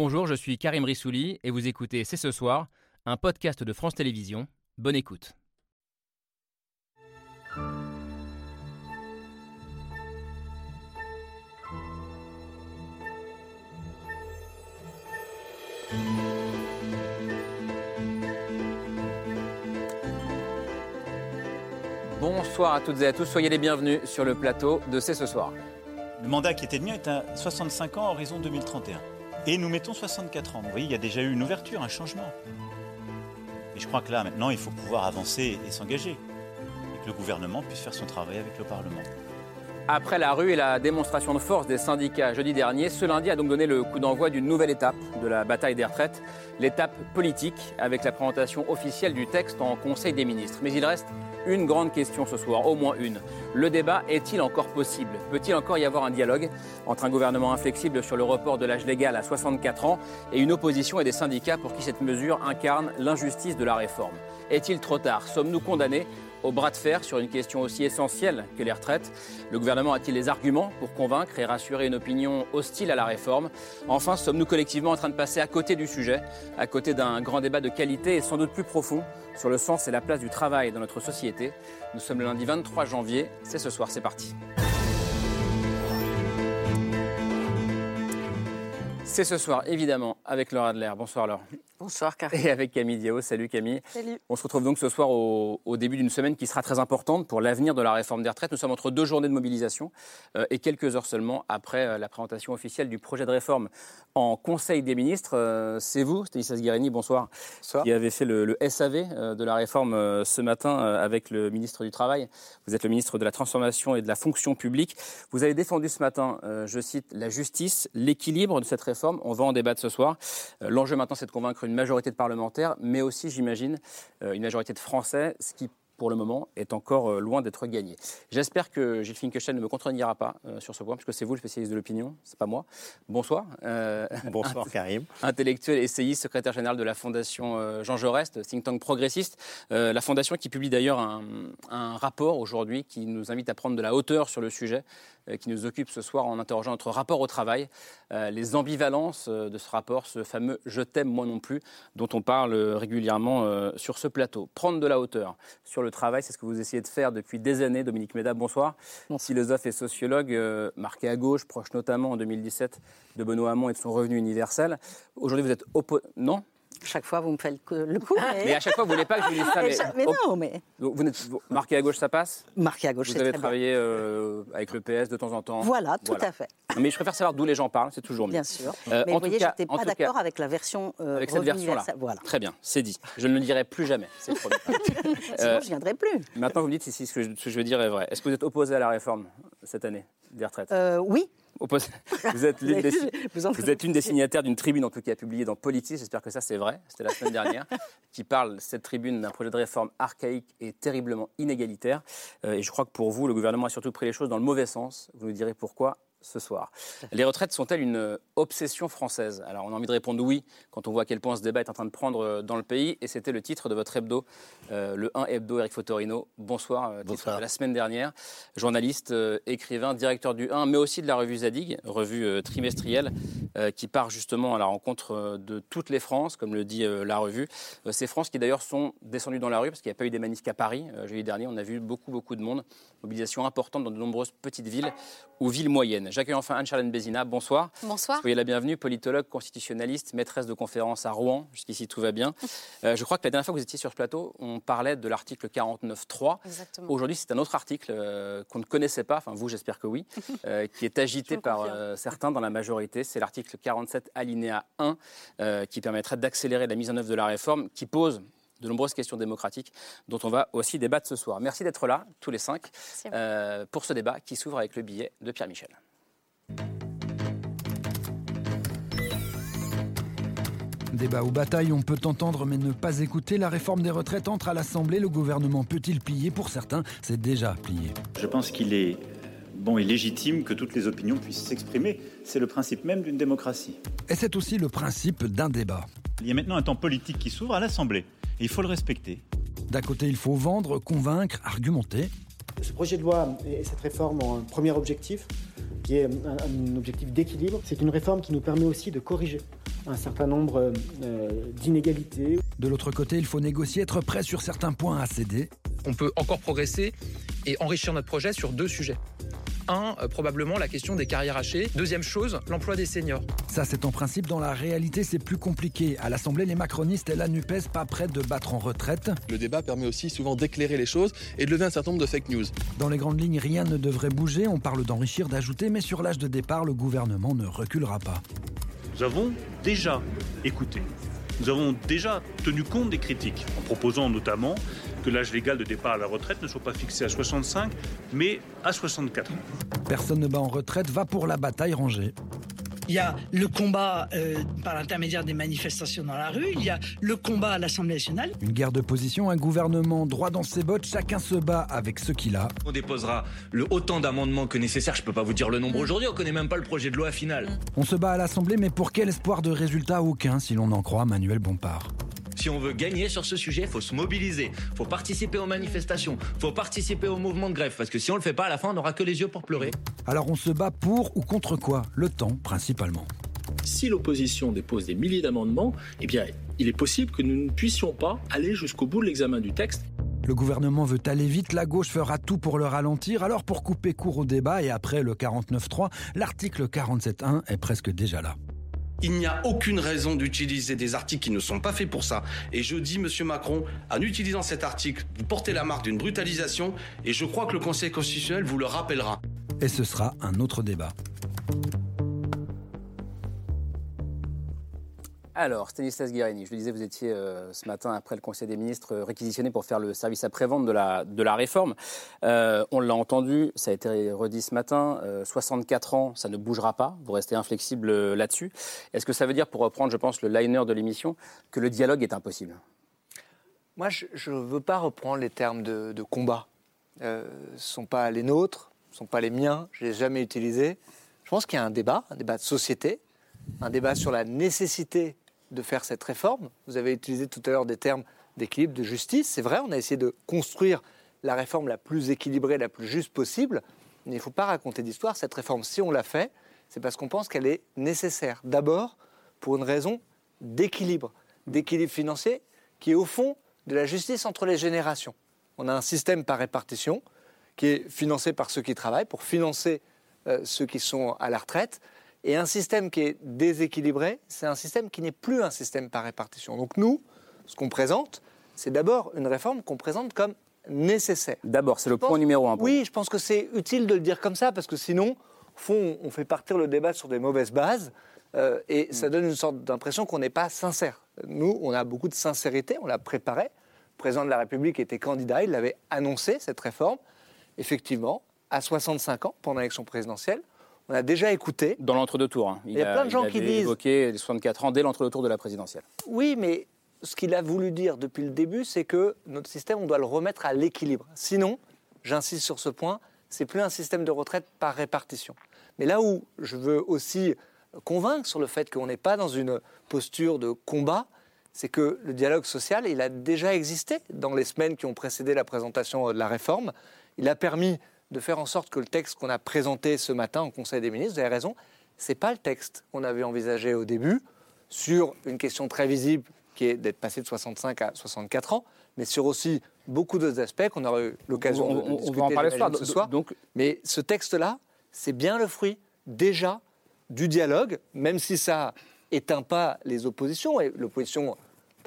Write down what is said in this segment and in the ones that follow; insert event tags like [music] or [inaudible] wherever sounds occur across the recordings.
Bonjour, je suis Karim Rissouli et vous écoutez C'est ce soir, un podcast de France Télévisions. Bonne écoute. Bonsoir à toutes et à tous, soyez les bienvenus sur le plateau de C'est ce soir. Le mandat qui était le mien est à 65 ans, horizon 2031. Et nous mettons 64 ans. Vous voyez, il y a déjà eu une ouverture, un changement. Et je crois que là, maintenant, il faut pouvoir avancer et s'engager. Et que le gouvernement puisse faire son travail avec le Parlement. Après la rue et la démonstration de force des syndicats jeudi dernier, ce lundi a donc donné le coup d'envoi d'une nouvelle étape de la bataille des retraites, l'étape politique, avec la présentation officielle du texte en Conseil des ministres. Mais il reste une grande question ce soir, au moins une. Le débat est-il encore possible? Peut-il encore y avoir un dialogue entre un gouvernement inflexible sur le report de l'âge légal à 64 ans et une opposition et des syndicats pour qui cette mesure incarne l'injustice de la réforme? Est-il trop tard? Sommes-nous condamnés au bras de fer sur une question aussi essentielle que les retraites. Le gouvernement a-t-il les arguments pour convaincre et rassurer une opinion hostile à la réforme? Enfin, sommes-nous collectivement en train de passer à côté du sujet, à côté d'un grand débat de qualité et sans doute plus profond sur le sens et la place du travail dans notre société? Nous sommes le lundi 23 janvier, c'est ce soir, c'est parti. C'est ce soir, évidemment, avec Laura Adler. Bonsoir Laure. Bonsoir Karim. Et avec Camille Diao. Salut Camille. Salut. On se retrouve donc ce soir au, au début d'une semaine qui sera très importante pour l'avenir de la réforme des retraites. Nous sommes entre deux journées de mobilisation euh, et quelques heures seulement après euh, la présentation officielle du projet de réforme en Conseil des ministres. Euh, C'est vous, Stanislas Guérini, bonsoir, Bonsoir. qui avez fait le, le SAV euh, de la réforme euh, ce matin euh, avec le ministre du Travail. Vous êtes le ministre de la Transformation et de la Fonction publique. Vous avez défendu ce matin, euh, je cite, la justice, l'équilibre de cette réforme. On va en débattre ce soir. Euh, L'enjeu maintenant, c'est de convaincre une majorité de parlementaires, mais aussi, j'imagine, euh, une majorité de Français, ce qui pour le moment, est encore euh, loin d'être gagné. J'espère que Gilles Finkelstein ne me contredira pas euh, sur ce point, puisque c'est vous le spécialiste de l'opinion, c'est pas moi. Bonsoir. Euh, Bonsoir [laughs] Karim. intellectuel, essayiste, secrétaire général de la Fondation euh, Jean Jaurès, think tank progressiste. La Fondation qui publie d'ailleurs un, un rapport aujourd'hui qui nous invite à prendre de la hauteur sur le sujet, qui nous occupe ce soir en interrogeant notre rapport au travail, euh, les ambivalences euh, de ce rapport, ce fameux Je t'aime moi non plus, dont on parle euh, régulièrement euh, sur ce plateau. Prendre de la hauteur sur le travail, c'est ce que vous essayez de faire depuis des années. Dominique Méda, bonsoir. Philosophe et sociologue, euh, marqué à gauche, proche notamment en 2017 de Benoît Hamon et de son revenu universel. Aujourd'hui, vous êtes oppo... Non? Chaque fois, vous me faites le coup. coup, Mais à chaque fois, vous voulez pas que je vous dise ça. [laughs] mais, Mais, non, mais vous vous- marqué à gauche, ça passe? Marqué à gauche, Vous avez très travaillé euh, avec le PS de temps en temps. Voilà, tout Voilà. à fait, Mais je préfère savoir d'où les gens parlent, c'est toujours mieux. bien sûr. Euh, mais en vous voyez, j'étais en pas d'accord avec la version euh, Avec cette version-là. Voilà. Très bien, c'est dit. Je ne le dirai plus jamais, c'est promis. [laughs] [laughs] Sinon, Euh, je viendrai plus. Maintenant, vous me dites si, si ce, que je, ce que je veux dire est vrai. Est-ce que vous êtes opposé à la réforme cette année des retraites? Euh, oui. [laughs] Vous êtes l'une des, Vous êtes une des signataires d'une tribune, en tout cas publiée dans Politis, j'espère que ça c'est vrai, c'était la semaine dernière, [laughs] qui parle, cette tribune, d'un projet de réforme archaïque et terriblement inégalitaire. Euh, et je crois que pour vous, le gouvernement a surtout pris les choses dans le mauvais sens. Vous nous direz pourquoi ce soir. Les retraites sont-elles une euh, obsession française? Alors on a envie de répondre oui quand on voit à quel point ce débat est en train de prendre euh, dans le pays. Et c'était le titre de votre hebdo, euh, le 1 hebdo Eric Fotorino. Bonsoir, euh, titre Bonsoir. de la semaine dernière. Journaliste, euh, écrivain, directeur du 1, mais aussi de la revue Zadig, revue trimestrielle, qui part justement à la rencontre de toutes les France, comme le dit la revue. Ces France qui d'ailleurs sont descendues dans la rue, parce qu'il n'y a pas eu des manifs qu'à Paris. Jeudi dernier, on a vu beaucoup, beaucoup de monde. Mobilisation importante dans de nombreuses petites villes ou villes moyennes. J'accueille enfin Anne-Charlène Bézina. Bonsoir. Bonsoir. Soyez la bienvenue, politologue, constitutionnaliste, maîtresse de conférence à Rouen. Jusqu'ici, tout va bien. [laughs] Euh, je crois que la dernière fois que vous étiez sur ce plateau, on parlait de l'article 49.3. Exactement. Aujourd'hui, c'est un autre article euh, qu'on ne connaissait pas, enfin vous, j'espère que oui, [laughs] euh, qui est agité par certains dans la majorité. C'est l'article 47 alinéa 1 euh, qui permettrait d'accélérer la mise en œuvre de la réforme, qui pose de nombreuses questions démocratiques dont on va aussi débattre ce soir. Merci d'être là, tous les cinq, euh, pour ce débat qui s'ouvre avec le billet de Pierre Michel. Débat ou bataille, on peut entendre mais ne pas écouter. La réforme des retraites entre à l'Assemblée. Le gouvernement peut-il plier Pour certains, c'est déjà plié. Je pense qu'il est bon et légitime que toutes les opinions puissent s'exprimer. C'est le principe même d'une démocratie. Et c'est aussi le principe d'un débat. Il y a maintenant un temps politique qui s'ouvre à l'Assemblée. Et il faut le respecter. D'un côté, il faut vendre, convaincre, argumenter. Ce projet de loi et cette réforme ont un premier objectif, qui est un, un objectif d'équilibre. C'est une réforme qui nous permet aussi de corriger un certain nombre d'inégalités. De l'autre côté, il faut négocier, être prêt sur certains points à céder. On peut encore progresser et enrichir notre projet sur deux sujets. Un, euh, probablement la question des carrières hachées. Deuxième chose, l'emploi des seniors. Ça, c'est en principe. Dans la réalité, c'est plus compliqué. À l'Assemblée, les macronistes et la NUPES pas prêts de battre en retraite. Le débat permet aussi souvent d'éclairer les choses et de lever un certain nombre de fake news. Dans les grandes lignes, rien ne devrait bouger. On parle d'enrichir, d'ajouter, mais sur l'âge de départ, le gouvernement ne reculera pas. Nous avons déjà écouté. Nous avons déjà tenu compte des critiques, en proposant notamment que l'âge légal de départ à la retraite ne soit pas fixé à 65, mais à 64 ans. Personne ne bat en retraite, va pour la bataille rangée. Il y a le combat euh, par l'intermédiaire des manifestations dans la rue, il y a le combat à l'Assemblée nationale. Une guerre de position, un gouvernement droit dans ses bottes, chacun se bat avec ce qu'il a. On déposera le autant d'amendements que nécessaire, je peux pas vous dire le nombre aujourd'hui, on connaît même pas le projet de loi final. On se bat à l'Assemblée, mais pour quel espoir de résultat Aucun, si l'on en croit Manuel Bompard. Si on veut gagner sur ce sujet, il faut se mobiliser, il faut participer aux manifestations, il faut participer au mouvement de grève, parce que si on le fait pas, à la fin, on n'aura que les yeux pour pleurer. Alors on se bat pour ou contre quoi? Le temps, principalement. Si l'opposition dépose des milliers d'amendements, eh bien, il est possible que nous ne puissions pas aller jusqu'au bout de l'examen du texte. Le gouvernement veut aller vite, la gauche fera tout pour le ralentir, alors pour couper court au débat et après le 49.3, l'article 47.1 est presque déjà là. Il n'y a aucune raison d'utiliser des articles qui ne sont pas faits pour ça. Et je dis, Monsieur Macron, en utilisant cet article, vous portez la marque d'une brutalisation, et je crois que le Conseil constitutionnel vous le rappellera. Et ce sera un autre débat. Alors, Stanislas Guérini, je le disais, vous étiez euh, ce matin, après le Conseil des ministres, euh, réquisitionné pour faire le service après-vente de la, de la réforme. Euh, on l'a entendu, ça a été redit ce matin, 64 ans, ça ne bougera pas, vous restez inflexible là-dessus. Est-ce que ça veut dire, pour reprendre, je pense, le liner de l'émission, que le dialogue est impossible? Moi, je ne veux pas reprendre les termes de, de combat. ce ne sont pas les nôtres, ce ne sont pas les miens, je ne les ai jamais utilisés. Je pense qu'il y a un débat, un débat de société, un débat sur la nécessité de faire cette réforme. Vous avez utilisé tout à l'heure des termes d'équilibre, de justice. C'est vrai, on a essayé de construire la réforme la plus équilibrée, la plus juste possible. Mais il ne faut pas raconter d'histoire. Cette réforme, si on l'a fait, c'est parce qu'on pense qu'elle est nécessaire. D'abord, pour une raison d'équilibre, d'équilibre financier, qui est au fond de la justice entre les générations. On a un système par répartition qui est financé par ceux qui travaillent pour financer euh, ceux qui sont à la retraite. Et un système qui est déséquilibré, c'est un système qui n'est plus un système par répartition. Donc nous, ce qu'on présente, c'est d'abord une réforme qu'on présente comme nécessaire. D'abord, c'est le point numéro un. Oui, je pense que c'est utile de le dire comme ça, parce que sinon, au fond, on fait partir le débat sur des mauvaises bases, euh, et ça mm. donne une sorte d'impression qu'on n'est pas sincère. Nous, on a beaucoup de sincérité, on l'a préparé. Le président de la République était candidat, il l'avait annoncé, cette réforme. Effectivement, à 65 ans, pendant l'élection présidentielle, on a déjà écouté. Dans l'entre-deux tours. Hein. Il, y a, plein de gens qui disent. évoqué les 64 ans dès l'entre-deux tours de la présidentielle. Oui, mais ce qu'il a voulu dire depuis le début, c'est que notre système, on doit le remettre à l'équilibre. Sinon, j'insiste sur ce point, c'est plus un système de retraite par répartition. Mais là où je veux aussi convaincre sur le fait qu'on n'est pas dans une posture de combat, c'est que le dialogue social, il a déjà existé dans les semaines qui ont précédé la présentation de la réforme. Il a permis de faire en sorte que le texte qu'on a présenté ce matin au Conseil des ministres, vous avez raison, ce n'est pas le texte qu'on avait envisagé au début sur une question très visible qui est d'être passé de 65 à 64 ans, mais sur aussi beaucoup d'autres aspects qu'on aurait eu l'occasion de, discuter en parler ce soir. Donc... Mais ce texte-là, c'est bien le fruit déjà du dialogue, même si ça éteint pas les oppositions, et l'opposition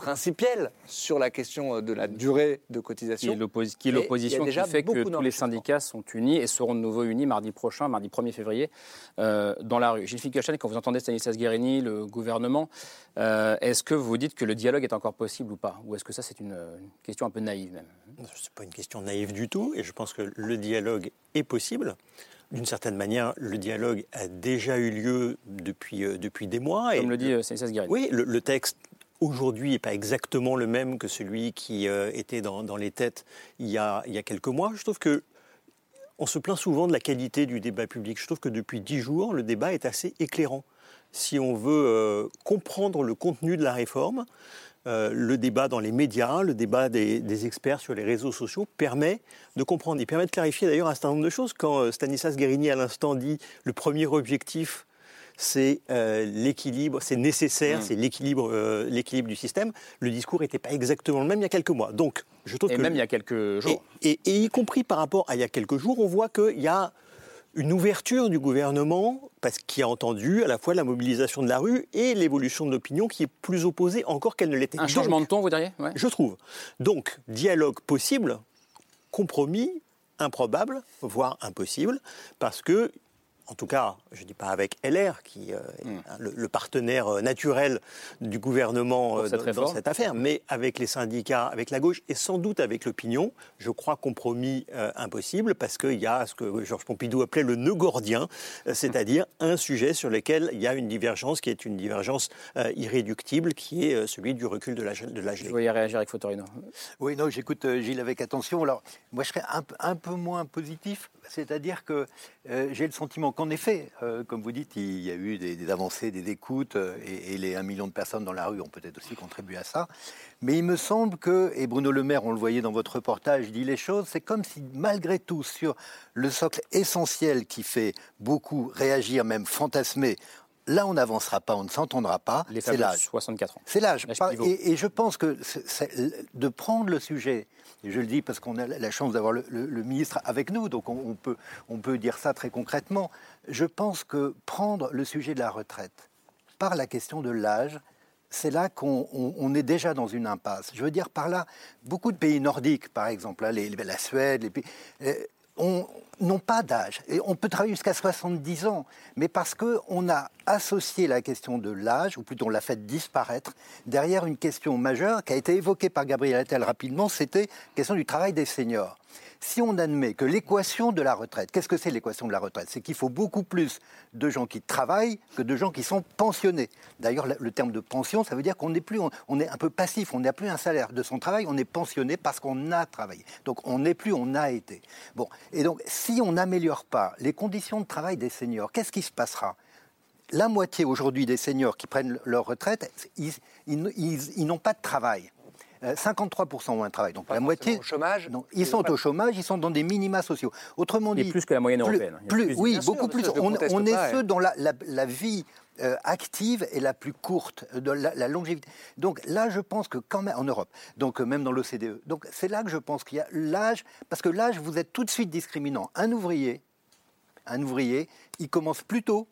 principielle sur la question euh, de la durée de cotisation. Qui est l'opposition qui fait que tous les syndicats sont unis et seront de nouveau unis mardi prochain, mardi 1er février, euh, dans la rue. Gilles Fickelstein, quand vous entendez Stanislas Guérini, le gouvernement, euh, est-ce que vous dites que le dialogue est encore possible ou pas? Ou est-ce que ça, c'est une, question un peu naïve même? Ce n'est pas une question naïve du tout, et je pense que le dialogue est possible. D'une certaine manière, le dialogue a déjà eu lieu depuis, depuis des mois. Comme le dit Stanislas Guérini. Oui, le texte aujourd'hui n'est pas exactement le même que celui qui euh, était dans, les têtes il y, a, quelques mois. Je trouve que on se plaint souvent de la qualité du débat public. Je trouve que depuis dix jours, le débat est assez éclairant. Si on veut euh, comprendre le contenu de la réforme, euh, le débat dans les médias, le débat des, des, experts sur les réseaux sociaux permet de comprendre. Il permet de clarifier d'ailleurs un certain nombre de choses. Quand Stanislas Guérini à l'instant dit le premier objectif c'est euh, l'équilibre, c'est nécessaire, Mm. c'est l'équilibre, euh, l'équilibre du système. Le discours n'était pas exactement le même il y a quelques mois. Donc, je trouve Et que même il y a quelques jours. et, et- et y compris par rapport à il y a quelques jours, on voit qu'il y a une ouverture du gouvernement parce qu'il a entendu à la fois la mobilisation de la rue et l'évolution de l'opinion qui est plus opposée encore qu'elle ne l'était. Un changement de ton, vous diriez? Ouais. Je trouve. Donc, dialogue possible, compromis improbable, voire impossible, parce que, en tout cas, je ne dis pas avec LR, qui euh, est Hmm. le, le partenaire euh, naturel du gouvernement euh, cette dans, cette affaire, mais avec les syndicats, avec la gauche et sans doute avec l'opinion, je crois compromis euh, impossible, parce qu'il y a ce que Georges Pompidou appelait le nœud gordien, c'est-à-dire un sujet sur lequel il y a une divergence qui est une divergence euh, irréductible, qui est euh, celui du recul de l'âge de l'âge Je voyais réagir avec Fotorino. Oui, non, j'écoute euh, Gilles avec attention. Alors, moi, je serais un peu moins positif, c'est-à-dire que euh, j'ai le sentiment qu'en effet, euh, comme vous dites, il y a eu des, avancées, des écoutes, euh, et, et les 1 million de personnes dans la rue ont peut-être aussi contribué à ça. Mais il me semble que, et Bruno Le Maire, on le voyait dans votre reportage, dit les choses, c'est comme si malgré tout, sur le socle essentiel qui fait beaucoup réagir, même fantasmer, là on n'avancera pas, on ne s'entendra pas, Les c'est l'âge. 64 ans. C'est l'âge. Et, et je pense que de prendre le sujet, et je le dis parce qu'on a la chance d'avoir le, le- le ministre avec nous, donc on, on peut, on peut dire ça très concrètement, je pense que prendre le sujet de la retraite par la question de l'âge, c'est là qu'on on- on est déjà dans une impasse. Je veux dire par là, beaucoup de pays nordiques, par exemple, hein, les- la Suède, les pays, euh, on- n'ont pas d'âge. On peut travailler jusqu'à 70 ans, mais parce qu'on a associé la question de l'âge, ou plutôt on l'a fait disparaître, derrière une question majeure qui a été évoquée par Gabriel Attal rapidement, c'était la question du travail des seniors. Si on admet que l'équation de la retraite, qu'est-ce que c'est l'équation de la retraite? C'est qu'il faut beaucoup plus de gens qui travaillent que de gens qui sont pensionnés. D'ailleurs, le- terme de pension, ça veut dire qu'on n'est plus, on, est un peu passif, on n'a plus un salaire de son travail, on est pensionné parce qu'on a travaillé. Donc on n'est plus, on a été. Bon, et donc si on n'améliore pas les conditions de travail des seniors, qu'est-ce qui se passera? La moitié aujourd'hui des seniors qui prennent leur retraite, ils- ils n'ont pas de travail. Euh, 53% ont un travail. Donc la moitié. au chômage Non, ils sont au chômage, ils sont dans des minima sociaux. Autrement Et dit. plus que la moyenne européenne. A plus- plus- oui, sûr, beaucoup plus. On, est pas, ceux hein. dont la, la- la vie euh, active est la plus courte, de la, la longévité. Donc là, je pense que quand même en Europe, donc euh, même dans l'OCDE, donc c'est là que je pense qu'il y a l'âge, parce que l'âge, vous êtes tout de suite discriminant. Un ouvrier, un ouvrier, il commence plus tôt,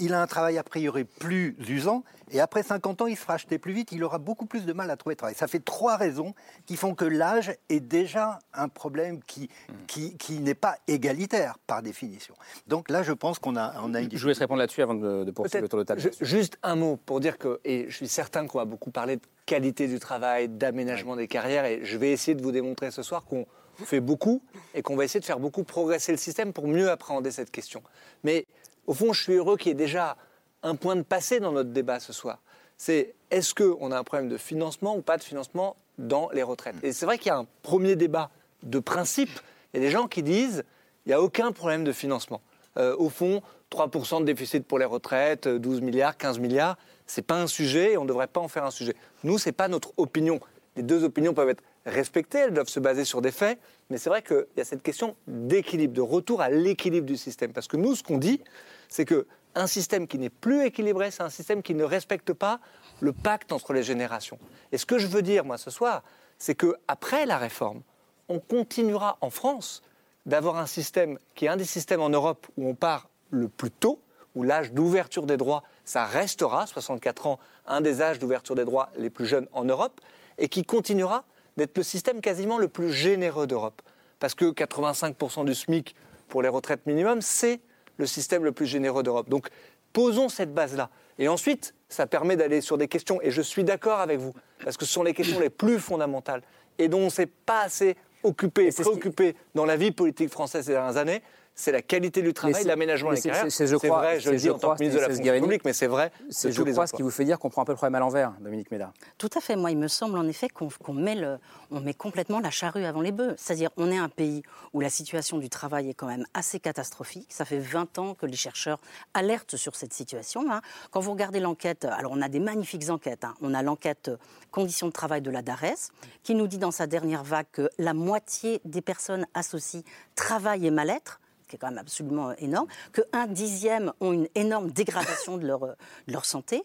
il a un travail a priori plus usant, et après 50 ans, il se fera acheter plus vite, il aura beaucoup plus de mal à trouver travail. Ça fait trois raisons qui font que l'âge est déjà un problème qui, qui, qui n'est pas égalitaire par définition. Donc là, je pense qu'on a, on a une Je vous laisse répondre là-dessus avant de, de poursuivre le tour de table. Ju- Juste un mot pour dire que, et je suis certain qu'on va beaucoup parler de qualité du travail, d'aménagement des carrières, et je vais essayer de vous démontrer ce soir qu'on fait beaucoup et qu'on va essayer de faire beaucoup progresser le système pour mieux appréhender cette question. Mais au fond, je suis heureux qu'il y ait déjà un point de passé dans notre débat ce soir. C'est est-ce qu'on a un problème de financement ou pas de financement dans les retraites? Et c'est vrai qu'il y a un premier débat de principe. Il y a des gens qui disent il n'y a aucun problème de financement. Euh, au fond, 3% de déficit pour les retraites, euh, 12 milliards, 15 milliards, c'est pas un sujet et on ne devrait pas en faire un sujet. Nous, c'est pas notre opinion. Les deux opinions peuvent être respectées, elles doivent se baser sur des faits, mais c'est vrai qu'il y a cette question d'équilibre, de retour à l'équilibre du système. Parce que nous, ce qu'on dit, c'est que un système qui n'est plus équilibré, c'est un système qui ne respecte pas le pacte entre les générations. Et ce que je veux dire, moi, ce soir, c'est que après la réforme, on continuera en France d'avoir un système qui est un des systèmes en Europe où on part le plus tôt, où l'âge d'ouverture des droits, ça restera, 64 ans, un des âges d'ouverture des droits les plus jeunes en Europe, et qui continuera d'être le système quasiment le plus généreux d'Europe. Parce que 85% du SMIC pour les retraites minimum, c'est le système le plus généreux d'Europe. Donc posons cette base-là. Et ensuite, ça permet d'aller sur des questions, et je suis d'accord avec vous, parce que ce sont les questions les plus fondamentales, et dont on ne s'est pas assez occupé et préoccupé dans la vie politique française ces dernières années, c'est la qualité du travail, c'est- l'aménagement des c'est- carrières. c'est- je crois- vrai, je le dis je en tant que ministre de la fonction Guérini. publique, mais c'est vrai C'est, je crois, ce qui vous fait dire qu'on prend un peu le problème à l'envers, Dominique Méda. Tout à fait. Moi, il me semble en effet qu'on met, on met complètement la charrue avant les bœufs. C'est-à-dire, on est un pays où la situation du travail est quand même assez catastrophique. Ça fait 20 ans que les chercheurs alertent sur cette situation. hein. Quand vous regardez l'enquête, alors on a des magnifiques enquêtes. hein. On a l'enquête euh, conditions de travail de la DARES, qui nous dit dans sa dernière vague que la moitié des personnes associent travail et mal-être. Qui est quand même absolument énorme, qu'un dixième ont une énorme dégradation de leur, de leur santé.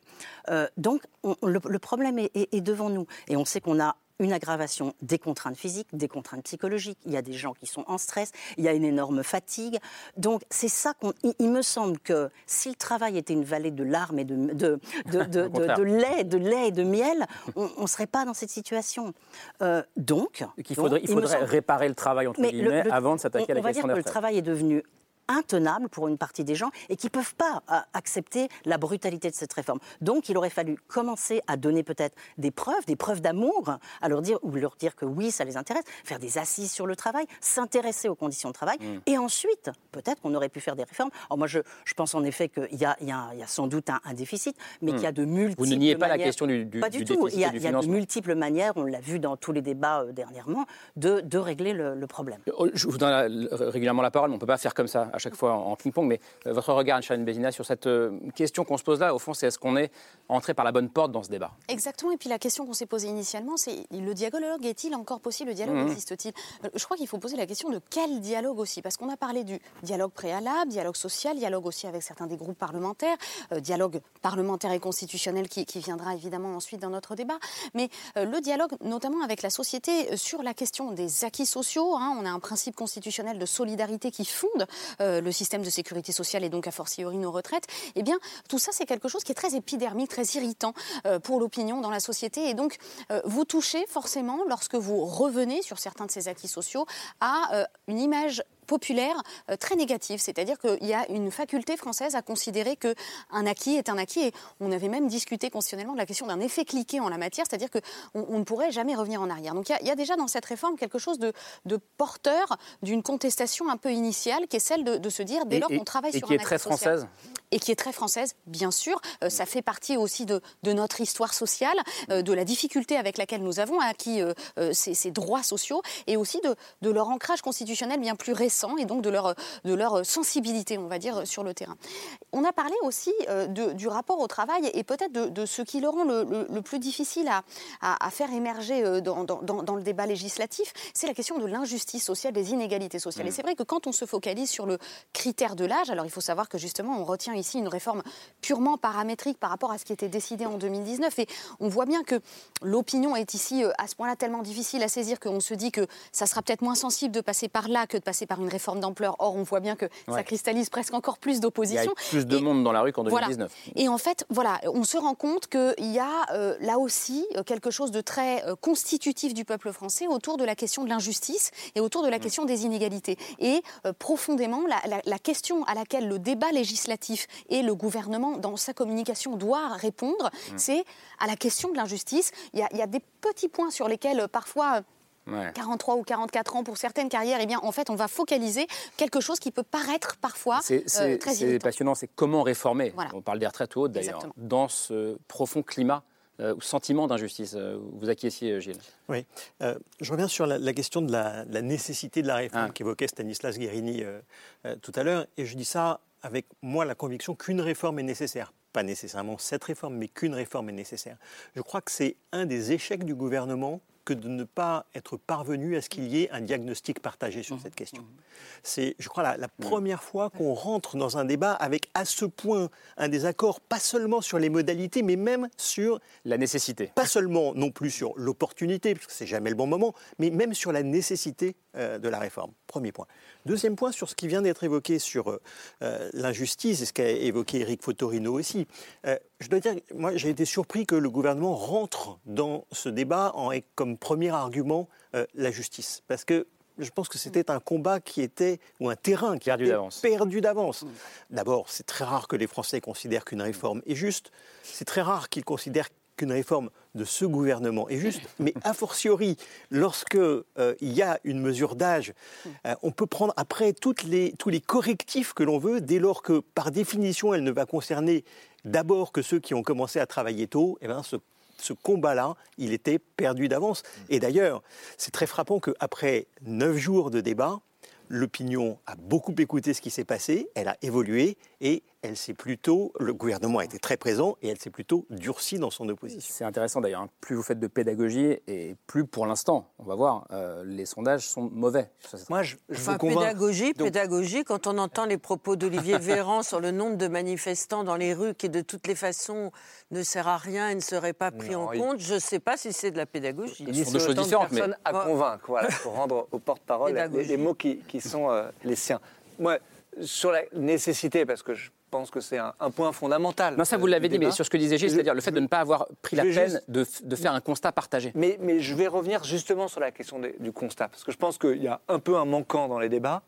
Euh, donc on- le, problème est- est devant nous. Et on sait qu'on a une aggravation des contraintes physiques, des contraintes psychologiques. Il y a des gens qui sont en stress, il y a une énorme fatigue. Donc c'est ça qu'on. Il, me semble que si le travail était une vallée de larmes et de, de, de, de- [laughs] lait, de lait et de miel, on ne serait pas dans cette situation. Euh, donc, faudrait, il faudrait semble- réparer le travail, entre mais le- guillemets, le- avant de s'attaquer à la On va dire que le travail est devenu intenable pour une partie des gens et qui ne peuvent pas euh, accepter la brutalité de cette réforme. Donc il aurait fallu commencer à donner peut-être des preuves, des preuves d'amour, à leur dire, ou leur dire que oui, ça les intéresse, faire des assises sur le travail, s'intéresser aux conditions de travail, Mm. et ensuite, peut-être qu'on aurait pu faire des réformes. Alors moi, je, je pense en effet qu'il y a, y a- y a sans doute un, un déficit, mais Mm. qu'il y a de multiples Vous ne niez pas la question du- du- Pas du du, tout. Il y a, y de multiples manières, on l'a vu dans tous les débats euh, dernièrement, de, de régler le, le problème. Oh, Je vous donne la- régulièrement la parole, mais on ne peut pas faire comme ça à chaque fois en en ping-pong. Mais euh, votre regard, Anne Bézina, sur cette euh, question qu'on se pose là, au fond, c'est est-ce qu'on est entré par la bonne porte dans ce débat? Exactement. Et puis la question qu'on s'est posée initialement, c'est le dialogue est-il encore possible? Le dialogue Mhm. existe-t-il? Euh, Je crois qu'il faut poser la question de quel dialogue aussi, parce qu'on a parlé du dialogue préalable, dialogue social, dialogue aussi avec certains des groupes parlementaires, euh, dialogue parlementaire et constitutionnel qui, qui viendra évidemment ensuite dans notre débat. Mais euh, le dialogue, notamment avec la société, sur la question des acquis sociaux. hein, on a un principe constitutionnel de solidarité qui fonde euh, le système de sécurité sociale et donc a fortiori nos retraites. Eh bien, tout ça, c'est quelque chose qui est très épidermique, très irritant euh, pour l'opinion dans la société. Et donc, euh, vous touchez forcément, lorsque vous revenez sur certains de ces acquis sociaux, à une image populaire euh, très négative, c'est-à-dire qu'il y a une faculté française à considérer que un acquis est un acquis et on avait même discuté constitutionnellement de la question d'un effet cliqué en la matière, c'est-à-dire que on, ne pourrait jamais revenir en arrière. Donc il y a- il y, a déjà dans cette réforme quelque chose de, de porteur d'une contestation un peu initiale qui est celle de, de se dire dès Et- lors et- qu'on travaille et sur qui un est très acquis social- française et qui est très française, bien sûr. Euh, ça fait partie aussi de, de notre histoire sociale, euh, de la difficulté avec laquelle nous avons acquis euh, ces, ces droits sociaux, et aussi de, de leur ancrage constitutionnel bien plus récent, et donc de leur, de leur sensibilité, on va dire, sur le terrain. On a parlé aussi euh, de- du rapport au travail, et peut-être de, de ce qui le rend le, le- le plus difficile à, à- à faire émerger euh, dans, dans- le débat législatif, c'est la question de l'injustice sociale, des inégalités sociales. Mm. Et c'est vrai que quand on se focalise sur le critère de l'âge, alors il faut savoir que justement, on retient ici une réforme purement paramétrique par rapport à ce qui était décidé en 2019. Et on voit bien que l'opinion est ici euh, à ce point-là tellement difficile à saisir qu'on se dit que ça sera peut-être moins sensible de passer par là que de passer par une réforme d'ampleur. Or, on voit bien que ça cristallise presque encore plus Il y a d'opposition. plus de monde dans la rue qu'en Voilà. 2019. Et en fait, voilà, on se rend compte qu'il y a euh, là aussi euh, quelque chose de très euh, constitutif du peuple français autour de la question de l'injustice et autour de la question des inégalités. Et euh, profondément, la, la- la question à laquelle le débat législatif et le gouvernement, dans sa communication, doit répondre, Mm. c'est à la question de l'injustice. Il y, a, il y a des petits points sur lesquels parfois... Ouais. 43 ou 44 ans pour certaines carrières, eh bien, en fait, on va focaliser quelque chose qui peut paraître parfois C'est euh, c'est- très c'est passionnant, c'est comment réformer. Voilà. On parle des retraites hautes d'ailleurs, Exactement. dans ce profond climat euh, ou sentiment d'injustice. Euh, Vous acquiesciez, euh, Gilles? Oui. Euh, je reviens sur la, la question de la, nécessité de la réforme qu'évoquait Stanislas Guérini euh, euh, tout à l'heure. Et je dis ça avec moi la conviction qu'une réforme est nécessaire. Pas nécessairement cette réforme, mais qu'une réforme est nécessaire. Je crois que c'est un des échecs du gouvernement que de ne pas être parvenu à ce qu'il y ait un diagnostic partagé sur cette question. C'est, je crois, la, la première fois qu'on rentre dans un débat avec à ce point un désaccord, pas seulement sur les modalités, mais même sur la nécessité. Pas seulement non plus sur l'opportunité, parce que c'est jamais le bon moment, mais même sur la nécessité euh, de la réforme. Premier point. Deuxième point sur ce qui vient d'être évoqué sur euh, euh, l'injustice et ce qu'a évoqué Eric Fotorino aussi. Euh, je dois dire, moi j'ai été surpris que le gouvernement rentre dans ce débat en, avec comme premier argument euh, la justice, parce que je pense que c'était un combat qui était, ou un terrain qui Perdu était d'avance. perdu d'avance. D'abord, c'est très rare que les Français considèrent qu'une réforme est juste. C'est très rare qu'ils considèrent qu'une réforme de ce gouvernement est juste, mais a fortiori, lorsque euh, il y a une mesure d'âge, euh, on peut prendre après toutes les, tous les correctifs que l'on veut, dès lors que, par définition, elle ne va concerner d'abord que ceux qui ont commencé à travailler tôt, et ben ce ce combat-là, il était perdu d'avance. Et d'ailleurs, c'est très frappant qu'après neuf jours de débat, l'opinion a beaucoup écouté ce qui s'est passé, elle a évolué et elle s'est plutôt, le gouvernement a été très présent et elle s'est plutôt durcie dans son opposition. C'est intéressant d'ailleurs. hein. Plus vous faites de pédagogie et plus pour l'instant, on va voir, euh, les sondages sont mauvais. Moi, je, Enfin, pédagogie, pédagogie, quand on entend les propos d'Olivier [laughs] Véran sur le nombre de manifestants dans les rues qui, de toutes les façons, ne sert à rien et ne serait pas pris Non, en il- compte, je ne sais pas si c'est de la pédagogie. Il dit sur autant de personnes à convaincre, [laughs] voilà, pour rendre au porte-parole les, les mots qui, qui sont euh, les siens. Moi, sur la nécessité, parce que je pense que c'est un, un point fondamental. Non, ça vous euh, l'avez dit, mais sur ce que disait Gilles, Je- c'est-à-dire le fait de ne pas avoir pris la je peine juste- de, faire un constat partagé. Mais, mais je vais revenir justement sur la question du constat, parce que je pense qu'il y a un peu un manquant dans les débats.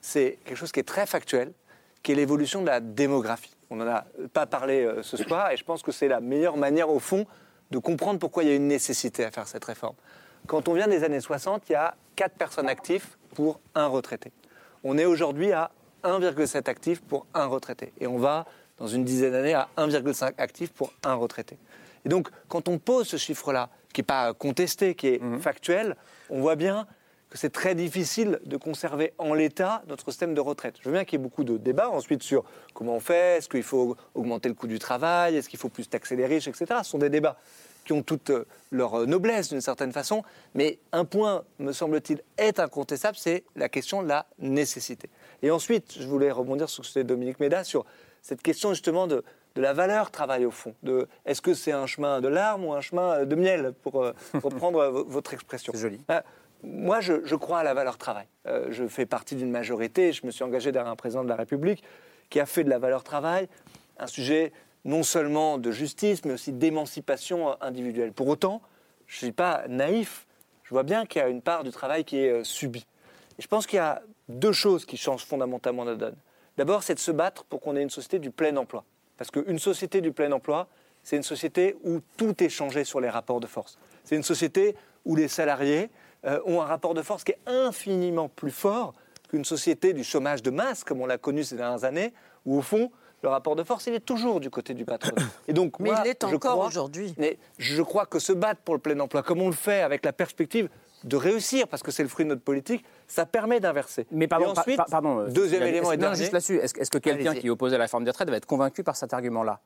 C'est quelque chose qui est très factuel, qui est l'évolution de la démographie. On n'en a pas parlé euh, ce soir, et je pense que c'est la meilleure manière, au fond, de comprendre pourquoi il y a une nécessité à faire cette réforme. Quand on vient des années 60, il y a 4 personnes actives pour un retraité. On est aujourd'hui à 1,7 actifs pour un retraité. Et on va, dans une dizaine d'années, à 1,5 actifs pour un retraité. Et donc, quand on pose ce chiffre-là, qui n'est pas contesté, qui est factuel, on voit bien que c'est très difficile de conserver en l'état notre système de retraite. Je veux bien qu'il y ait beaucoup de débats ensuite sur comment on fait, est-ce qu'il faut augmenter le coût du travail, est-ce qu'il faut plus taxer les riches, etc. Ce sont des débats qui ont toute euh, leur euh, noblesse d'une certaine façon, mais un point, me semble-t-il, est incontestable, c'est la question de la nécessité. Et ensuite, je voulais rebondir sur ce que Dominique Méda, sur cette question justement de, de la valeur travail au fond. De est-ce que c'est un chemin de larmes ou un chemin euh, de miel, pour euh, reprendre [laughs] euh, vo- votre expression C'est joli. Euh, moi, je, je crois à la valeur travail. Je fais partie d'une majorité, je me suis engagé derrière un président de la République qui a fait de la valeur travail un sujet non seulement de justice, mais aussi d'émancipation individuelle. Pour autant, je ne suis pas naïf. Je vois bien qu'il y a une part du travail qui est euh, subie. Je pense qu'il y a deux choses qui changent fondamentalement la donne. D'abord, c'est de se battre pour qu'on ait une société du plein emploi. Parce qu'une société du plein emploi, c'est une société où tout est changé sur les rapports de force. C'est une société où les salariés euh, ont un rapport de force qui est infiniment plus fort qu'une société du chômage de masse, comme on l'a connu ces dernières années, où au fond, le rapport de force, il est toujours du côté du patron. [coughs] Et donc, Mais moi, il est je encore crois- aujourd'hui. Mais je crois que se battre pour le plein emploi, comme on le fait avec la perspective de réussir, parce que c'est le fruit de notre politique, ça permet d'inverser. Mais pardon, Et ensuite, pardon, euh, deuxième élément et non, dernier. juste là-dessus, est-ce, que quelqu'un qui est opposé à la réforme des retraites va être convaincu par cet argument-là?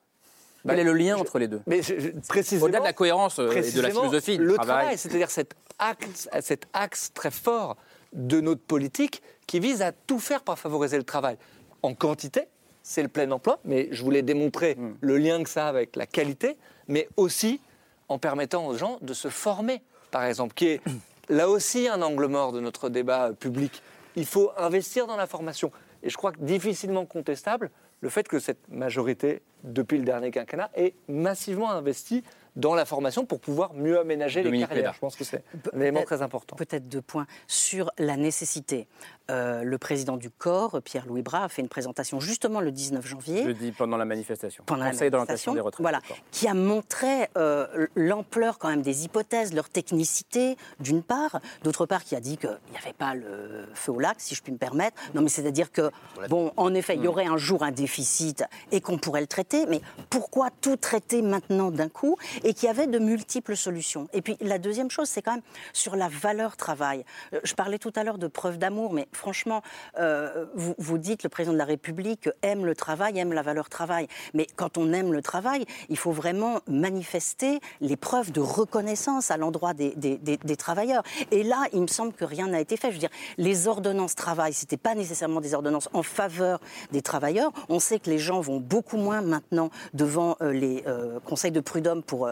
Bah, Quel est le lien entre les deux? Mais je- je- précisément, Au-delà de la cohérence euh, et de la philosophie le travail. c'est-à-dire cet axe, cet axe très fort de notre politique qui vise à tout faire pour favoriser le travail. En quantité, c'est le plein emploi, mais je voulais démontrer Hmm. le lien que ça a avec la qualité, mais aussi en permettant aux gens de se former, par exemple, qui est là aussi un angle mort de notre débat public. Il faut investir dans la formation. Et je crois que difficilement contestable le fait que cette majorité, depuis le dernier quinquennat, est massivement investie dans la formation pour pouvoir mieux aménager Dominique les carrières. Je pense que c'est un élément très important. Peut-être deux points. Sur la nécessité, Euh, le président du corps, Pierre-Louis Bras, a fait une présentation justement le 19 janvier. Je dis pendant la manifestation. pendant la Conseil manifestation, des retraites. voilà, qui a montré euh, l'ampleur quand même des hypothèses, leur technicité, d'une part, d'autre part, qui a dit qu'il n'y avait pas le feu au lac, si je puis me permettre. Non, mais c'est-à-dire que, bon, en effet, il y aurait un jour un déficit et qu'on pourrait le traiter, mais pourquoi tout traiter maintenant d'un coup et qu'il y avait de multiples solutions? Et puis la deuxième chose, c'est quand même sur la valeur travail. Euh, Je parlais tout à l'heure de preuve d'amour, mais franchement, euh, vous, vous dites le président de la République aime le travail, aime la valeur travail. Mais quand on aime le travail, il faut vraiment manifester les preuves de reconnaissance à l'endroit des, travailleurs. Et là, il me semble que rien n'a été fait. Je veux les ordonnances travail, c'était pas nécessairement des ordonnances en faveur des travailleurs. On sait que les gens vont beaucoup moins maintenant devant euh, les euh, conseils de prud'homme pour,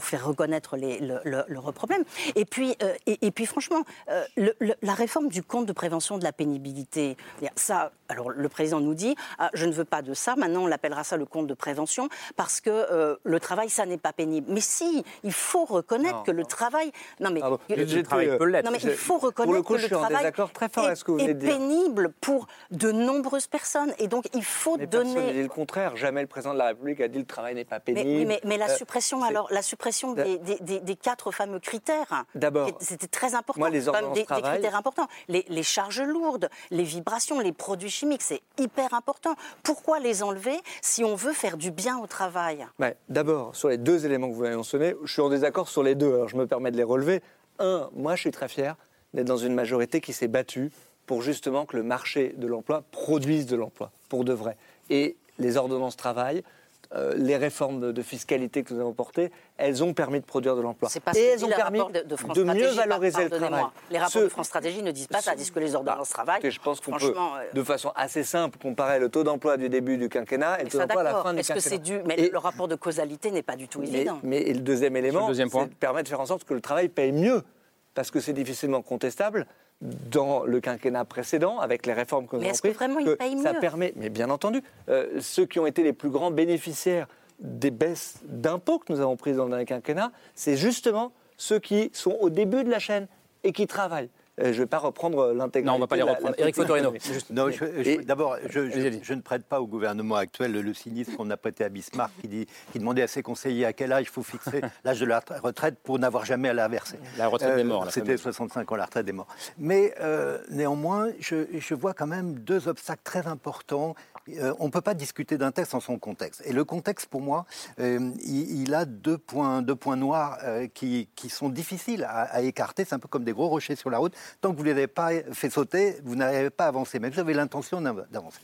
faire reconnaître leurs problèmes. Et puis, franchement, la réforme du compte de prévention de la pénibilité, ça, alors le président nous dit, ah, je ne veux pas de ça, maintenant on l'appellera ça le compte de prévention, parce que euh, le travail, ça n'est pas pénible. Mais si, il faut reconnaître Non, que le travail... Non mais, Pardon, que- le- le travail peut l'être. Non mais il faut pour reconnaître le coup, que je le suis travail désaccord très fort est, avec ce que vous venez est de dire. pénible pour de nombreuses personnes. Et donc il faut Mais personne n'a donner... dit le contraire. Jamais le président de la République a dit le travail n'est pas Mais, pénible. oui, mais, mais la Euh, suppression, alors, la suppression des, des- des- des quatre fameux critères, D'abord, c'était très important. moi, les ordonnances des, des travail- critères importants. Les, les charges lourdes, les vibrations, les produits chimiques, c'est hyper important. Pourquoi les enlever si on veut faire du bien au travail? D'abord, sur les deux éléments que vous avez mentionnés, je suis en désaccord sur les deux, je me permets de les relever. Un, moi je suis très fier d'être dans une majorité qui s'est battue pour justement que le marché de l'emploi produise de l'emploi, pour de vrai. Et les ordonnances travail, euh, les réformes de, fiscalité que nous avons portées, elles ont permis de produire de l'emploi. C'est pas Et elles ont le permis rapport de, de France de mieux Stratégie, valoriser le travail. Les rapports Ce- de France Stratégie ne disent pas ça, disent que les ordonnances travaillent. Écoutez, je pense qu'on peut, euh, de façon assez simple, comparer le taux d'emploi du début du quinquennat et le mais taux d'emploi à la fin du Est-ce que quinquennat. c'est dû Mais Et- le rapport de causalité n'est pas du tout évident. mais le deuxième élément, deuxième point. c'est de permettre de faire en sorte que le travail paye mieux, parce que c'est difficilement contestable dans le quinquennat précédent, avec les réformes que nous avons que prises, paye ça mieux permet, mais bien entendu, euh, ceux qui ont été les plus grands bénéficiaires des baisses d'impôts que nous avons prises dans le dernier quinquennat, c'est justement ceux qui sont au début de la chaîne et qui travaillent. Euh, je ne vais pas reprendre l'intégralité. Non, on va pas les reprendre. la Éric Fotorino, d'abord, je, je- je ne prête pas au gouvernement actuel le cynisme qu'on a prêté à Bismarck, qui, dit, qui demandait à ses conseillers à quel âge il faut fixer [laughs] l'âge de la retraite pour n'avoir jamais à la verser. La retraite des morts, la C'était fameuse. 65 ans, la retraite des morts. Mais euh, néanmoins, je, je vois quand même deux obstacles très importants. Euh, on ne peut pas discuter d'un texte sans son contexte. Et le contexte, pour moi, euh, il, il a deux points, deux points noirs euh, qui, qui sont difficiles à, à écarter. C'est un peu comme des gros rochers sur la route. Tant que vous ne les pas fait sauter, vous n'arrivez pas à avancer. Mais vous avez l'intention d'av- d'avancer.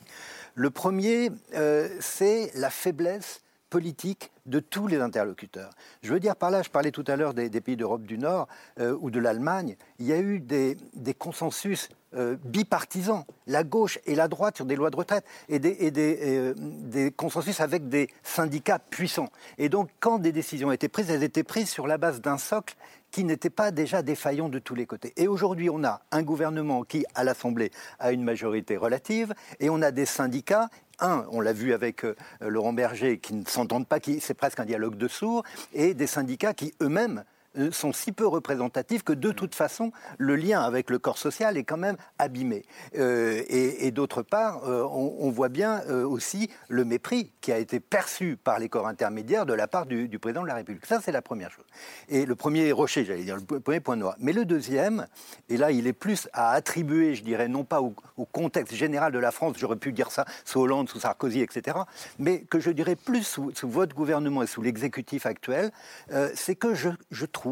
Le premier, euh, c'est la faiblesse politique de tous les interlocuteurs. Je veux dire par là, je parlais tout à l'heure des, pays d'Europe du Nord euh, ou de l'Allemagne, il y a eu des, consensus euh, bipartisans, la gauche et la droite sur des lois de retraite, et des, des consensus avec des syndicats puissants. Et donc, quand des décisions étaient prises, elles étaient prises sur la base d'un socle qui n'était pas déjà défaillant de tous les côtés. Et aujourd'hui, on a un gouvernement qui, à l'Assemblée, a une majorité relative, et on a des syndicats un, on l'a vu avec euh, Laurent Berger, qui ne s'entendent pas, qui c'est presque un dialogue de sourds, et des syndicats qui eux-mêmes sont si peu représentatifs que de toute façon, le lien avec le corps social est quand même abîmé. Euh, et et d'autre part, euh, on, on voit bien euh, aussi le mépris qui a été perçu par les corps intermédiaires de la part du, du président de la République. Ça, c'est la première chose. Et le premier rocher, j'allais dire, le premier point noir. Mais le deuxième, et là, il est plus à attribuer, je dirais, non pas au, au contexte général de la France, j'aurais pu dire ça sous Hollande, sous Sarkozy, etc., mais que je dirais plus sous, sous votre gouvernement et sous l'exécutif actuel, euh, c'est que je, je trouve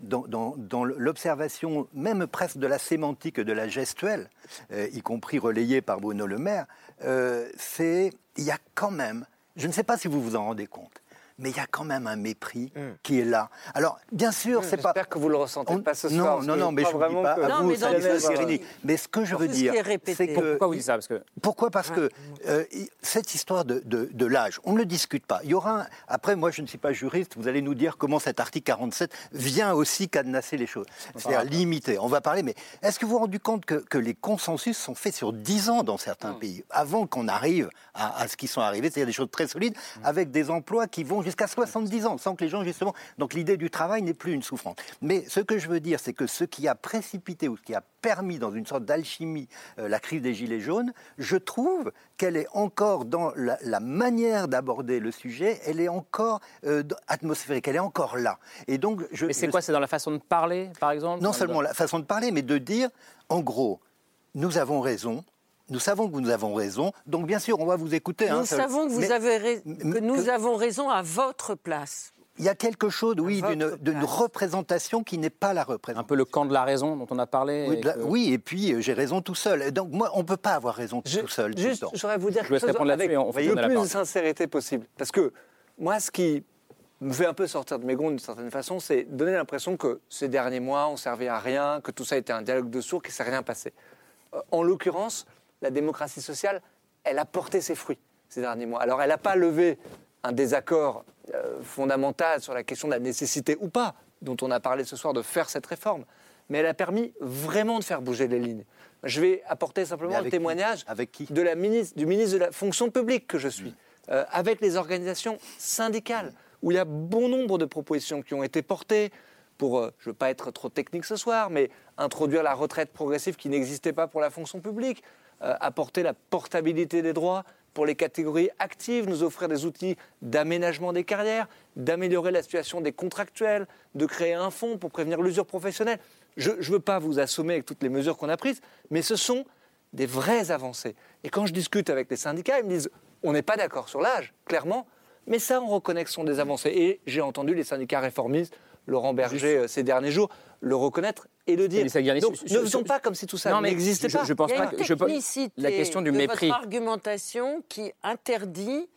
dans, l'observation même presque de la sémantique de la gestuelle, euh, y compris relayée par Bruno Le Maire, euh, c'est il y a quand même, je ne sais pas si vous vous en rendez compte, mais il y a quand même un mépris qui est là. Alors, bien sûr, c'est pas. J'espère que vous le ressentez pas ce non, soir. Non, non, je mais je ne dis pas que- à Non, vous, mais dans Samuel le- Guérini. Mais ce que je veux dire, c'est que Pourquoi vous dites ça? Parce que pourquoi Parce que euh, cette histoire de, de- de l'âge, on ne le discute pas. Il y aura un- Après, moi, je ne suis pas juriste. Vous allez nous dire comment cet article 47 vient aussi cadenasser les choses. C'est-à-dire limiter. On va parler, mais est-ce que vous vous rendez compte que, que les consensus sont faits sur 10 ans dans certains pays, avant qu'on arrive à, à ce qui sont arrivés, c'est-à-dire des choses très solides, avec des emplois qui vont jusqu'à 70 ans, sans que les gens, justement... Donc l'idée du travail n'est plus une souffrance. Mais ce que je veux dire, c'est que ce qui a précipité ou ce qui a permis, dans une sorte d'alchimie, euh, la crise des Gilets jaunes, je trouve qu'elle est encore dans la, la manière d'aborder le sujet, elle est encore euh, atmosphérique, elle est encore là. Et donc, je, Mais c'est je- quoi C'est dans la façon de parler, par exemple? Non seulement la façon de parler, mais de dire, en gros, nous avons raison. Nous savons que nous avons raison, donc bien sûr, on va vous écouter. Nous hein, ça- savons que, vous mais- avez rais- mais- que nous que- avons raison à votre place. Il y a quelque chose, oui, d'une représentation qui n'est pas la Un représentation. peu le camp de la raison dont on a parlé. Oui, et de la- que- oui, et puis euh, j'ai raison tout seul. Donc moi, on ne peut pas avoir raison tout seul. Juste, j'aurais vous dire Je vous laisse quelque chose avec on fait le plus de sincérité possible. Parce que moi, ce qui me fait un peu sortir de mes gonds d'une certaine façon, c'est donner l'impression que ces derniers mois ont servi à rien, que tout ça a été un dialogue de sourds, qu'il ne s'est rien passé. Euh, En l'occurrence, la démocratie sociale, elle a porté ses fruits ces derniers mois. Alors, elle n'a pas levé un désaccord euh, fondamental sur la question de la nécessité ou pas, dont on a parlé ce soir, de faire cette réforme. Mais elle a permis vraiment de faire bouger les lignes. Je vais apporter simplement le témoignage Avec qui de la ministre, du ministre de la fonction publique que je suis, euh, avec les organisations syndicales, où il y a bon nombre de propositions qui ont été portées pour, euh, je ne veux pas être trop technique ce soir, mais introduire la retraite progressive qui n'existait pas pour la fonction publique, apporter la portabilité des droits pour les catégories actives, nous offrir des outils d'aménagement des carrières, d'améliorer la situation des contractuels, de créer un fonds pour prévenir l'usure professionnelle. Je ne veux pas vous assommer avec toutes les mesures qu'on a prises, mais ce sont des vraies avancées. Et quand je discute avec les syndicats, ils me disent on n'est pas d'accord sur l'âge, clairement, mais ça, on reconnaît que ce sont des avancées. Et j'ai entendu les syndicats réformistes, Laurent Berger, euh, ces derniers jours, le reconnaître et le dire. Donc sur- ne faisons sur- pas comme si tout ça Non, mais n'existait je- pas. je pense Il y a pas une que- je pense- technicité la question du de mépris. votre argumentation qui interdit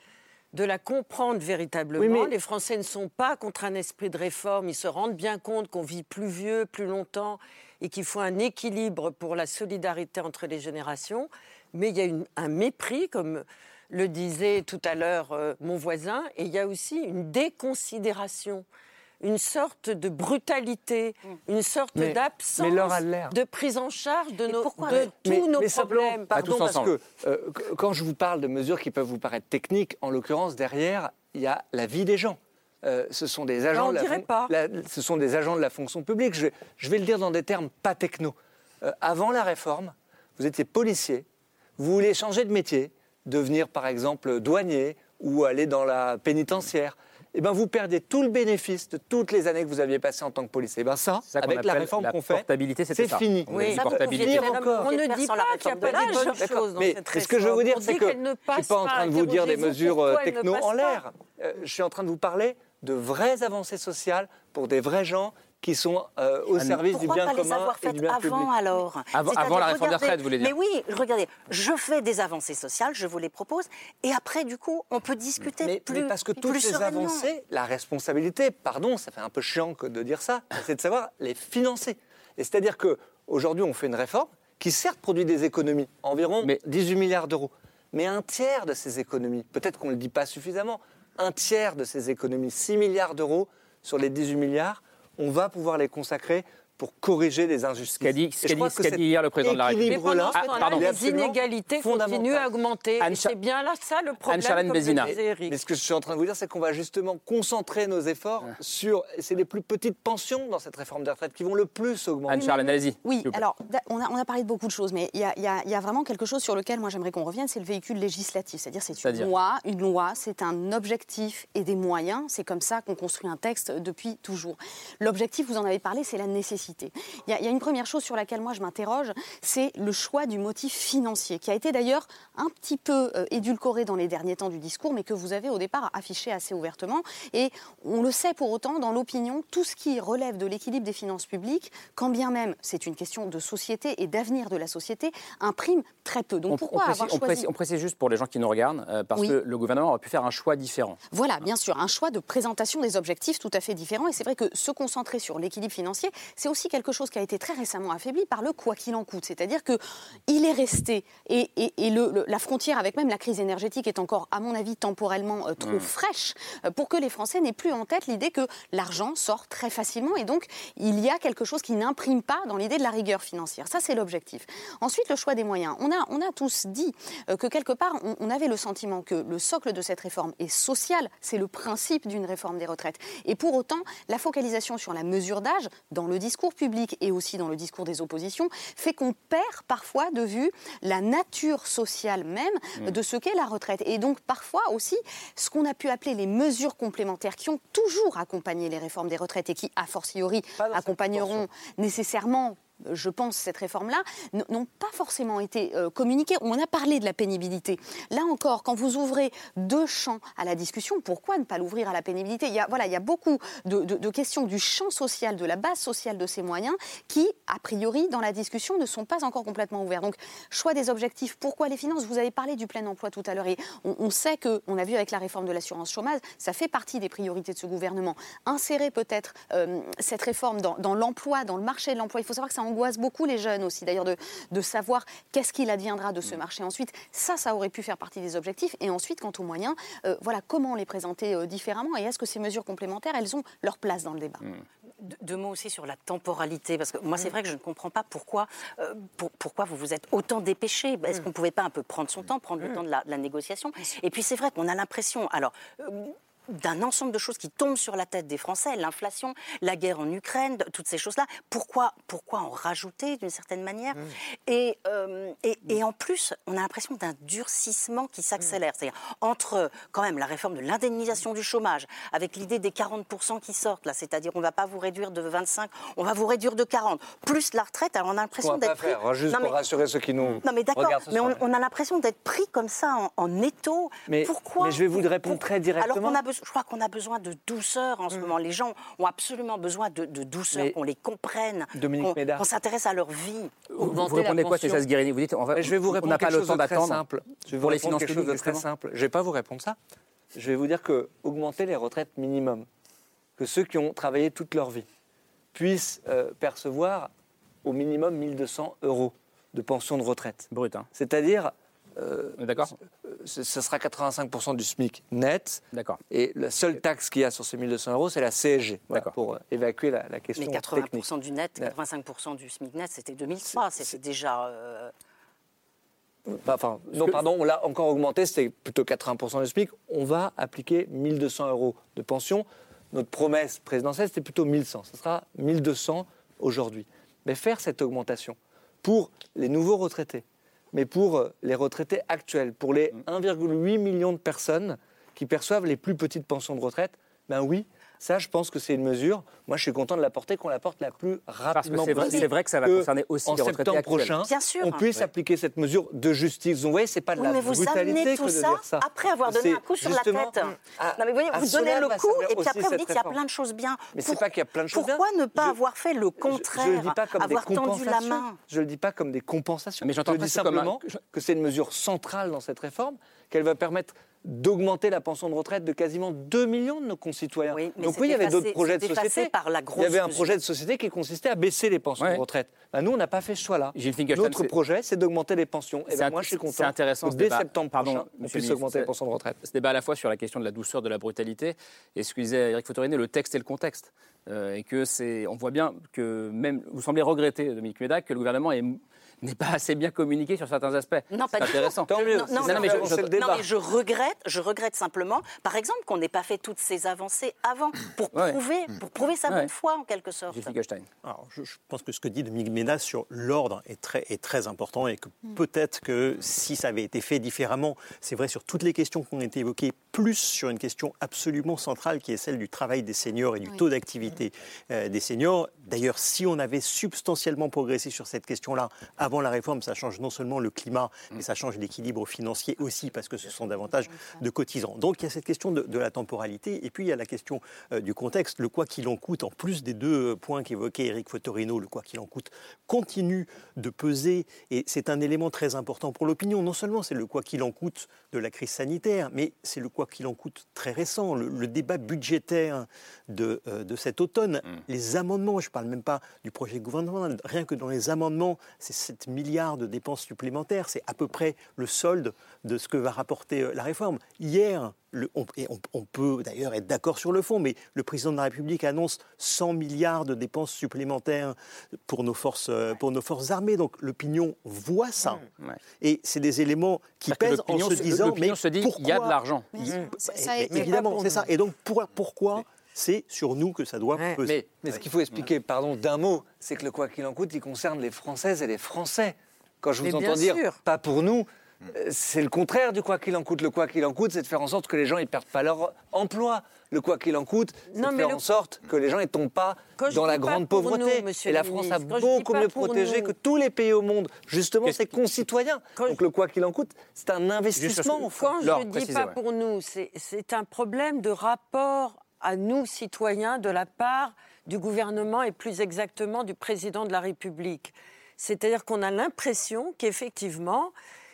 de la comprendre véritablement. Oui, mais- Les Français ne sont pas contre un esprit de réforme. Ils se rendent bien compte qu'on vit plus vieux, plus longtemps et qu'il faut un équilibre pour la solidarité entre les générations. Mais il y a une- un mépris, comme le disait tout à l'heure euh, mon voisin, et il y a aussi une déconsidération. Une sorte de brutalité, une sorte d'absence de prise en charge de, nos, pourquoi de tous mais, nos mais problèmes. pardon, parce que euh, qu- quand je vous parle de mesures qui peuvent vous paraître techniques, en l'occurrence, derrière, il y a la vie des gens. Euh, ce sont des agents, de la pas. ce sont des agents de la fonction publique. Je, je vais le dire dans des termes pas techno. Euh, avant la réforme, vous étiez policier, vous vouliez changer de métier, devenir par exemple douanier ou aller dans la pénitentiaire. Eh ben, vous perdiez tout le bénéfice de toutes les années que vous aviez passées en tant que policier. Eh ben, ça, avec la réforme qu'on fait, c'est ça. fini. On Ça, portabilité. encore. Ne dit pas qu'il n'y a pas de bonnes choses dans Mais cette ce que je veux vous dire, c'est que je ne suis pas en train de vous dire des mesures euh, techno en l'air. Euh, je suis en train de vous parler de vraies avancées sociales pour des vrais gens qui sont euh, au service du Pourquoi bien pas les commun avoir faites avant public. alors Avant- la réforme des retraites, vous voulez dire Mais oui, regardez, je fais des avancées sociales, je vous les propose, et après, du coup, on peut discuter Mais, plus mais parce que toutes plus ces avancées, la responsabilité, pardon, ça fait un peu chiant que de dire ça, c'est de savoir les financer. Et c'est-à-dire que aujourd'hui, on fait une réforme qui certes produit des économies, environ 18 milliards d'euros, mais un tiers de ces économies, peut-être qu'on ne le dit pas suffisamment, un tiers de ces économies, 6 milliards d'euros sur les 18 milliards, on va pouvoir les consacrer pour corriger des injustices. Ce qu'a dit, ce qu'a dit- ce hier le président de la République. Mais Ah, pardon. les inégalités continuent à augmenter. Anne Et Cha- c'est bien là ça le problème. Anne-Charlène Bézina. Mais ce que je suis en train de vous dire, c'est qu'on va justement concentrer nos efforts sur. C'est les plus petites pensions dans cette réforme des retraites qui vont le plus augmenter. Anne-Charlène, allez-y. Oui, alors on a, on a parlé de beaucoup de choses, mais il y y a- il y a vraiment quelque chose sur lequel moi j'aimerais qu'on revienne, c'est le véhicule législatif. C'est-à-dire c'est une loi, une loi, c'est un objectif et des moyens. C'est comme ça qu'on construit un texte depuis toujours. L'objectif, vous en avez parlé, c'est la nécessité. Il y, y a une première chose sur laquelle moi je m'interroge, c'est le choix du motif financier, qui a été d'ailleurs un petit peu euh, édulcoré dans les derniers temps du discours, mais que vous avez au départ affiché assez ouvertement. Et on le sait pour autant, dans l'opinion, tout ce qui relève de l'équilibre des finances publiques, quand bien même c'est une question de société et d'avenir de la société, imprime très peu. Donc On, pourquoi on précise, avoir on choisi précise- on précise juste pour les gens qui nous regardent, euh, parce Oui. que le gouvernement aurait pu faire un choix différent. Voilà, bien sûr, un choix de présentation des objectifs tout à fait différent. Et c'est vrai que se concentrer sur l'équilibre financier, c'est aussi quelque chose qui a été très récemment affaibli par le quoi qu'il en coûte. C'est-à-dire que il est resté et, et- et le- le- la frontière avec même la crise énergétique est encore, à mon avis, temporellement euh, trop Mm. fraîche euh, pour que les Français n'aient plus en tête l'idée que l'argent sort très facilement. Et donc, il y a quelque chose qui n'imprime pas dans l'idée de la rigueur financière. Ça, c'est l'objectif. Ensuite, le choix des moyens. On a, on a tous dit euh, que quelque part, on, on avait le sentiment que le socle de cette réforme est social. C'est le principe d'une réforme des retraites. Et pour autant, la focalisation sur la mesure d'âge, dans le discours public et aussi dans le discours des oppositions, fait qu'on perd parfois de vue la nature sociale même Mm. de ce qu'est la retraite. Et donc, parfois aussi, ce qu'on a pu appeler les mesures complémentaires qui ont toujours accompagné les réformes des retraites et qui, a fortiori, accompagneront nécessairement je pense, cette réforme-là, n'ont pas forcément été euh, communiquées. On a parlé de la pénibilité. Là encore, quand vous ouvrez deux champs à la discussion, pourquoi ne pas l'ouvrir à la pénibilité? Il y, a, voilà, il y a beaucoup de, questions du champ social, de la base sociale de ces moyens, qui, a priori, dans la discussion, ne sont pas encore complètement ouverts. Donc, choix des objectifs, pourquoi les finances? Vous avez parlé du plein emploi tout à l'heure, et on, sait que, on a vu avec la réforme de l'assurance chômage, ça fait partie des priorités de ce gouvernement. Insérer peut-être euh, cette réforme dans, l'emploi, dans le marché de l'emploi. Il faut savoir que angoisse beaucoup les jeunes aussi, d'ailleurs, de, de savoir qu'est-ce qu'il adviendra de ce marché ensuite. Ça, ça aurait pu faire partie des objectifs. Et ensuite, quant aux moyens, euh, voilà, comment les présenter euh, différemment. Et est-ce que ces mesures complémentaires, elles ont leur place dans le débat? Deux- Deux mots aussi sur la temporalité, parce que moi c'est vrai que je ne comprends pas pourquoi, euh, pour- pourquoi vous vous êtes autant dépêché. Est-ce qu'on ne pouvait pas un peu prendre son temps, prendre le temps de la, de la négociation? Et puis c'est vrai qu'on a l'impression, alors. D'un ensemble de choses qui tombent sur la tête des Français, l'inflation, la guerre en Ukraine, toutes ces choses-là. Pourquoi, pourquoi en rajouter d'une certaine manière et, euh, et, et en plus, on a l'impression d'un durcissement qui s'accélère. C'est-à-dire entre quand même la réforme de l'indemnisation du chômage, avec l'idée des 40% qui sortent, là, c'est-à-dire on ne va pas vous réduire de 25, on va vous réduire de 40, plus la retraite. Alors on a On l'impression d'être pris- faire, hein, juste Non, pour rassurer ceux qui nous non mais d'accord, mais on, a l'impression d'être pris comme ça en, en étau. Mais- Pourquoi mais je vais vous répondre très directement. Alors qu'on a besoin je crois qu'on a besoin de douceur en ce moment. Les gens ont absolument besoin de, de douceur, qu'on les comprenne, Dominique qu'on s'intéresse à leur vie. Vous, vous répondez quoi, César Guérini Vous dites, on va- Mais je vais vous on répondre n'a pas le temps d'attendre simple. Je vais vous pour les répondre finances quelque chose de publiques, très simple. Je vais pas vous répondre ça. Je vais vous dire que augmenter les retraites minimum, que ceux qui ont travaillé toute leur vie puissent euh, percevoir au minimum 1200 euros de pension de retraite. Brut, hein. C'est-à-dire, euh, D'accord ce, ce sera 85% du SMIC net. D'accord. Et la seule taxe qu'il y a sur ces 1200 euros, c'est la CSG, voilà, D'accord. pour euh, évacuer la, la question Mais 80% technique. du net, 85% du SMIC net, c'était 2003. C'était déjà. euh, Enfin, non, pardon, on l'a encore augmenté, c'était plutôt 80% du SMIC. On va appliquer 1200 euros de pension. Notre promesse présidentielle, c'était plutôt 1100. Ce sera 1200 aujourd'hui. Mais faire cette augmentation pour les nouveaux retraités, mais pour euh, les retraités actuels, pour les 1,8 million de personnes qui perçoivent les plus petites pensions de retraite, ben oui, ça, je pense que c'est une mesure. Moi, je suis content de la porter, qu'on la porte la plus rapidement c'est vrai- possible. c'est vrai que ça va concerner aussi en les retraités septembre actuels. prochain, Bien sûr. on puisse appliquer cette mesure de justice. Vous voyez, c'est pas de Oui, la mais vous brutalité amenez que tout de ça, dire ça. après avoir donné un coup sur la tête. à- non mais voyez, vous donnez le va coup et puis après vous dites qu'il y a plein de choses bien. Mais c'est pas qu'il y a plein de choses Pourquoi bien. ne pas Je- avoir fait le contraire Je ne le dis pas comme Avoir des tendu la compensations. main Je le dis pas comme des compensations. Mais j'entends simplement que c'est une mesure centrale dans cette réforme, qu'elle va permettre d'augmenter la pension de retraite de quasiment 2 millions de nos concitoyens. mais Donc oui, il y avait d'autres projets de société. par la il y avait un mesure. projet de société qui consistait à baisser les pensions Ouais. de retraite. Ben, nous, on n'a pas fait ce choix-là. Notre projet, c'est d'augmenter les pensions. Et C'est ben, moi, je suis content. C'est intéressant que dès débat. septembre Pardon, prochain, on puisse augmenter les pensions de retraite. Ce débat à la fois sur la question de la douceur, de la brutalité, et ce que disait Eric Fotorino, le texte et le contexte. Euh, et que c'est, on voit bien que même, vous semblez regretter, Dominique Médac, que le gouvernement est- n'est pas assez bien communiqué sur certains aspects. Non, pas c'est du tout. intéressant. Non, non, Non, non, non, mais je- non, je- non, mais je regrette, je regrette simplement, par exemple, qu'on n'ait pas fait toutes ces avancées avant pour Ouais. prouver, pour prouver sa Ouais. bonne foi en quelque sorte. Alors, je, je pense que ce que dit Dominique Ménaz sur l'ordre est très, est très important et que Mm. peut-être que si ça avait été fait différemment, c'est vrai sur toutes les questions qui ont été évoquées, plus sur une question absolument centrale qui est celle du travail des seniors et du taux d'activité euh, des seniors. D'ailleurs, si on avait substantiellement progressé sur cette question-là avant la réforme, ça change non seulement le climat, mais ça change l'équilibre financier aussi parce que ce sont davantage de cotisants. Donc il y a cette question de, de la temporalité et puis il y a la question euh, du contexte. Le quoi qu'il en coûte, en plus des deux euh, points qu'évoquait Eric Fotorino, le quoi qu'il en coûte continue de peser et c'est un élément très important pour l'opinion. Non seulement c'est le quoi qu'il en coûte de la crise sanitaire, mais c'est le quoi qu'il en coûte très récent, le, le débat budgétaire de, euh, de cet automne, les amendements, je parle même pas du projet gouvernemental, rien que dans les amendements, c'est 7 milliards de dépenses supplémentaires, c'est à peu près le solde de ce que va rapporter euh, la réforme. Hier, le- on, et on- on peut d'ailleurs être d'accord sur le fond, mais le président de la République annonce 100 milliards de dépenses supplémentaires pour nos forces, euh, pour nos forces armées. Donc l'opinion voit ça. Et c'est des éléments qui Parce pèsent en se disant, mais se dit, pourquoi il y a de l'argent. Été évidemment, c'est ça. Et donc pour- pourquoi c'est sur nous que ça doit peser Mais, mais ce qu'il faut expliquer, pardon, d'un mot, c'est que le quoi qu'il en coûte, il concerne les Françaises et les Français. Quand je vous entends dire sûr. pas pour nous, euh, c'est le contraire du quoi qu'il en coûte. Le quoi qu'il en coûte, c'est de faire en sorte que les gens ne perdent pas leur emploi. Le quoi qu'il en coûte, c'est de faire le- en sorte que les gens ne tombent pas Quand je dans la grande pauvreté. nous, et la France a ministre, quand je beaucoup mieux protégé nous- que tous les pays au monde, justement ses concitoyens. Donc le quoi qu'il en coûte, c'est un investissement. Quand je ne dis pas pour nous, c'est un problème de rapport à nous, citoyens, de la part du gouvernement et plus exactement du président de la République. C'est-à-dire qu'on a l'impression qu'effectivement,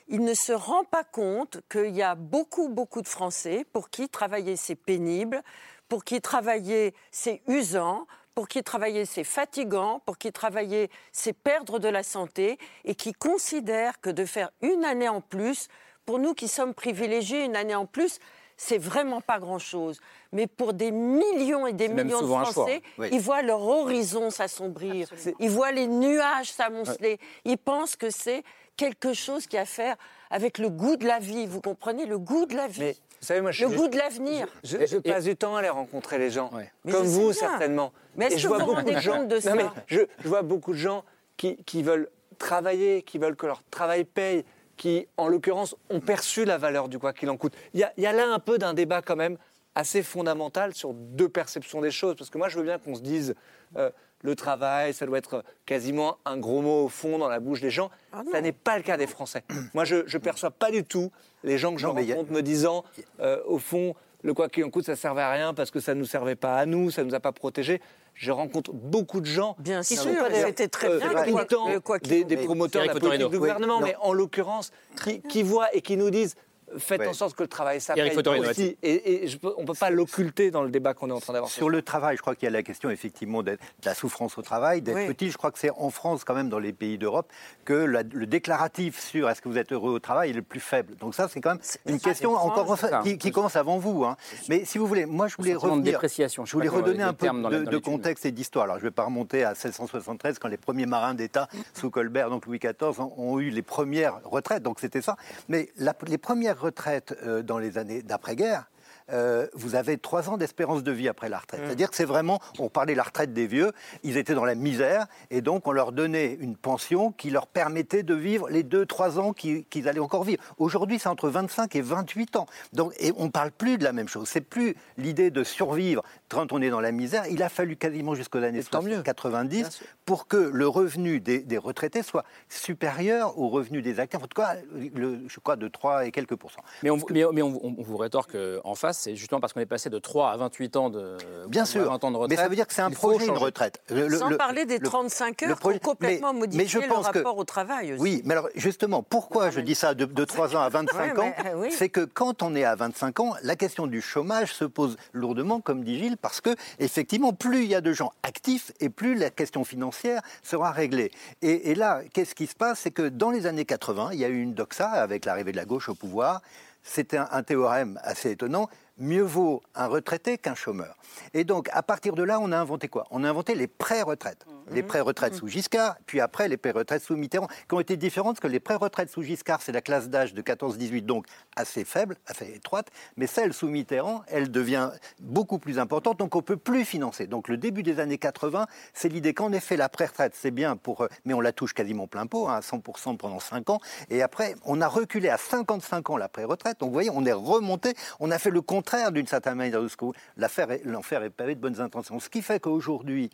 il ne se rend pas compte qu'il y a beaucoup, beaucoup de Français pour qui travailler c'est pénible, pour qui travailler c'est usant, pour qui travailler c'est fatigant, pour qui travailler c'est perdre de la santé, et qui considèrent que de faire une année en plus, pour nous qui sommes privilégiés, une année en plus, c'est vraiment pas grand-chose. Mais pour des millions et des millions de Français, oui. ils voient leur horizon s'assombrir, ils voient les nuages s'amonceler, ils pensent que c'est quelque chose qui a à faire avec le goût de la vie. Vous comprenez? Le goût de la vie, Vous savez, moi, je le goût de l'avenir. Je, je passe du temps à aller rencontrer les gens, Mais comme vous certainement. Mais est-ce Et je que vois vous rendez gens. compte de Non, ça? mais je, je vois beaucoup de gens qui, qui veulent travailler, qui veulent que leur travail paye, qui, en l'occurrence, ont perçu la valeur du quoi qu'il en coûte. Il y a, il y a là un peu d'un débat quand même assez fondamental sur deux perceptions des choses. Parce que moi, je veux bien qu'on se dise euh, le travail, ça doit être quasiment un gros mot au fond dans la bouche des gens. Ah ça n'est pas le cas des Français. moi, je ne perçois pas du tout les gens que il y a- rencontre me disant, euh, au fond, le quoi qu'il en coûte, ça servait à rien parce que ça ne nous servait pas à nous, ça ne nous a pas protégés. Je rencontre beaucoup de gens Bien qui sûr, sont pas d'ailleurs, c'était très euh, bien, tout le le quoi- temps le quoi qu'il des, promoteurs de la politique du gouvernement, Oui, mais en l'occurrence, qui, qui voient et qui nous disent faites en sorte que le travail Fotorino, aussi. Et, et je peux- on ne peut pas l'occulter dans le débat qu'on est en train d'avoir. Sur le travail, je crois qu'il y a la question effectivement de la souffrance au travail, d'être Oui. petit. Je crois que c'est en France, quand même, dans les pays d'Europe, que la- le déclaratif sur est-ce que vous êtes heureux au travail est le plus faible. Donc ça, c'est quand même une ça, question encore qui, qui commence avant vous. hein. Mais si vous voulez, moi, je voulais de revenir. dépréciation, je Je voulais redonner un peu de, dans de l'étude. contexte et d'histoire. Alors, je ne vais pas remonter à 1673 quand les premiers marins d'État sous Colbert, donc Louis XIV, ont, ont eu les premières retraites. Donc c'était ça. Mais la- les premières retraites euh, dans les années d'après-guerre. euh, vous avez trois ans d'espérance de vie après la retraite. C'est-à-dire que c'est vraiment, on parlait de la retraite des vieux, ils étaient dans la misère, et donc on leur donnait une pension qui leur permettait de vivre les deux, trois ans qui- qu'ils allaient encore vivre. Aujourd'hui, c'est entre 25 et 28 ans. Donc, et on ne parle plus de la même chose. C'est plus l'idée de survivre quand on est dans la misère. Il a fallu quasiment jusqu'aux années 90 pour que le revenu des, des retraités soit supérieur au revenu des actifs. En tout cas, le- je crois de 3 et quelques pourcents. Mais on, mais, mais on- on- on vous rétorque euh, en face, c'est justement parce qu'on est passé de 3 à 28 ans de, Bien sûr, 20 ans de retraite. mais ça veut dire que c'est un projet, une changer. retraite. Le- le- Sans le- parler des le- 35 le heures projet- qui ont complètement mais- modifié mais je le pense que- rapport au travail aussi. Oui, mais alors justement, pourquoi je dis ça de, de 3 ans à [laughs] 25 Ouais, ans euh, oui. C'est que quand on est à 25 ans, la question du chômage se pose lourdement, comme dit Gilles, parce que effectivement, plus il y a de gens actifs et plus la question financière sera réglée. Et, là, qu'est-ce qui se passe? C'est que dans les années 80, il y a eu une doxa avec l'arrivée de la gauche au pouvoir. C'était un théorème assez étonnant. Mieux vaut un retraité qu'un chômeur. Et donc, à partir de là, on a inventé quoi? On a inventé les pré-retraites. Les pré-retraites sous Giscard, puis après les pré-retraites sous Mitterrand, qui ont été différentes, parce que les pré-retraites sous Giscard, c'est la classe d'âge de 14-18, donc assez faible, assez étroite, mais celle sous Mitterrand, elle devient beaucoup plus importante, donc on ne peut plus financer. Donc le début des années 80, c'est l'idée qu'en effet, la pré-retraite, c'est bien, pour, euh, mais on la touche quasiment plein pot, hein, à 100% pendant 5 ans, et après, on a reculé à 55 ans la pré-retraite, donc vous voyez, on est remonté, on a fait le contraire d'une certaine manière de ce que l'affaire est- l'enfer est pavé de bonnes intentions. Ce qui fait qu'aujourd'hui,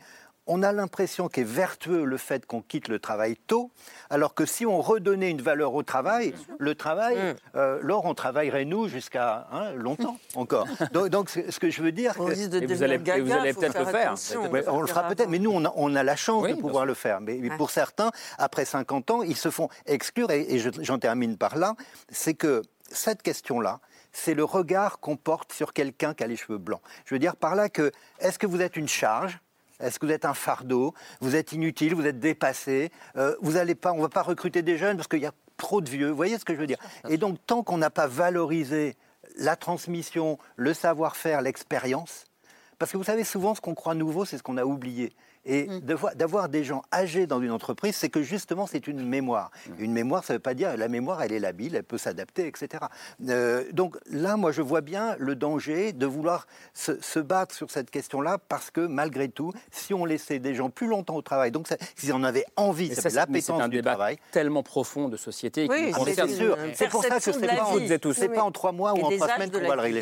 on a l'impression qu'est vertueux le fait qu'on quitte le travail tôt, alors que si on redonnait une valeur au travail, le travail, euh, Laure, on travaillerait nous jusqu'à hein, longtemps [laughs] encore. Donc, donc, ce que je veux dire, On que- de vous allez- peut-être le faire. Ouais, on le fera peut-être, mais nous, on a, on a la chance Oui, de pouvoir le faire. Mais, pour certains, après 50 ans, ils se font exclure, et, et je- j'en termine par là, c'est que cette question-là, c'est le regard qu'on porte sur quelqu'un qui a les cheveux blancs. Je veux dire par là que, est-ce que vous êtes une charge? Est-ce que vous êtes un fardeau? Vous êtes inutile? Vous êtes dépassé? Euh, Vous allez pas On va pas recruter des jeunes parce qu'il y a trop de vieux. Vous voyez ce que je veux dire? Et donc, tant qu'on n'a pas valorisé la transmission, le savoir-faire, l'expérience, parce que vous savez, souvent, ce qu'on croit nouveau, c'est ce qu'on a oublié. Et voir- d'avoir des gens âgés dans une entreprise, c'est que justement, c'est une mémoire. Une mémoire, ça ne veut pas dire la mémoire, elle est labile, elle peut s'adapter, etc. Euh, donc là, moi, je vois bien le danger de vouloir se, se battre sur cette question-là, parce que malgré tout, si on laissait des gens plus longtemps au travail, donc s'ils en avaient envie, c'est- l'appétence un du débat travail. tellement profond de société Oui, c'est- sûr. C'est pour ça que c'est pas, c'est pas en trois mois ou en trois semaines qu'on va le régler.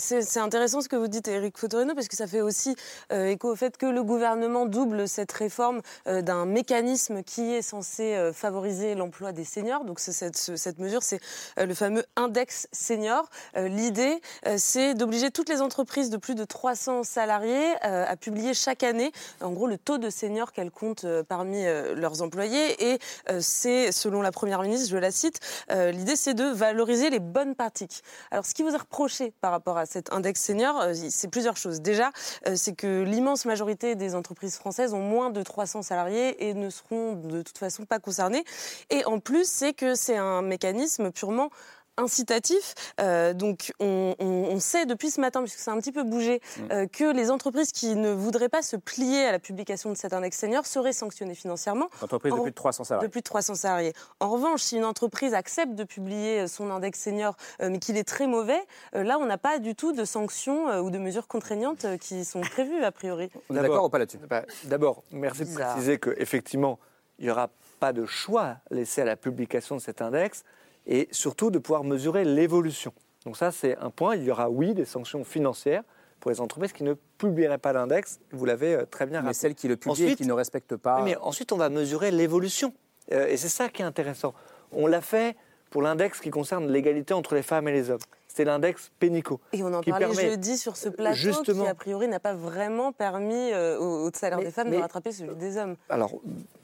C'est intéressant ce que vous dites, Eric Fotorino, parce que ça fait aussi euh, écho au fait que le gouvernement double cette réforme euh, d'un mécanisme qui est censé euh, favoriser l'emploi des seniors. Donc cette, ce- cette mesure, c'est euh, le fameux index senior. L'idée, c'est d'obliger toutes les entreprises de plus de 300 salariés à publier chaque année, en gros, le taux de seniors qu'elles comptent parmi leurs employés. Et c'est, selon la Première ministre, je la cite, l'idée, c'est de valoriser les bonnes pratiques. Alors, ce qui vous est reproché par rapport à cet index senior, c'est plusieurs choses. Déjà, c'est que l'immense majorité des entreprises françaises ont moins de 300 salariés et ne seront de toute façon pas concernés. Et en plus, c'est que c'est un mécanisme purement incitatif. Euh, donc, on, on- on sait depuis ce matin, puisque ça a un petit peu bougé, euh, que les entreprises qui ne voudraient pas se plier à la publication de cet index senior seraient sanctionnées financièrement. Entreprise de plus de 300 salariés. de plus de 300 salariés. En revanche, si une entreprise accepte de publier euh, son index senior, euh, mais qu'il est très mauvais, euh, là, on n'a pas du tout de sanctions euh, ou de mesures contraignantes euh, qui sont prévues, a priori. On est d'accord ou pas là-dessus? Bah, D'abord, merci de préciser qu'effectivement, il n'y aura pas de choix laissé à la publication de cet index et surtout de pouvoir mesurer l'évolution. Donc ça, c'est un point. Il y aura, oui, des sanctions financières pour les entreprises qui ne publieraient pas l'index. Vous l'avez euh, très bien Mais rappelé. celles qui le publient et Ensuite- qui ne respectent pas. Mais ensuite, on va mesurer l'évolution. Euh, et c'est ça qui est intéressant. On l'a fait pour l'index qui concerne l'égalité entre les femmes et les hommes. C'est l'index Pénico. Et on en qui parlait permet- jeudi sur ce plateau Justement. qui, a priori, n'a pas vraiment permis euh, au, au salaire Mais- des femmes mais- de rattraper celui des hommes. Alors,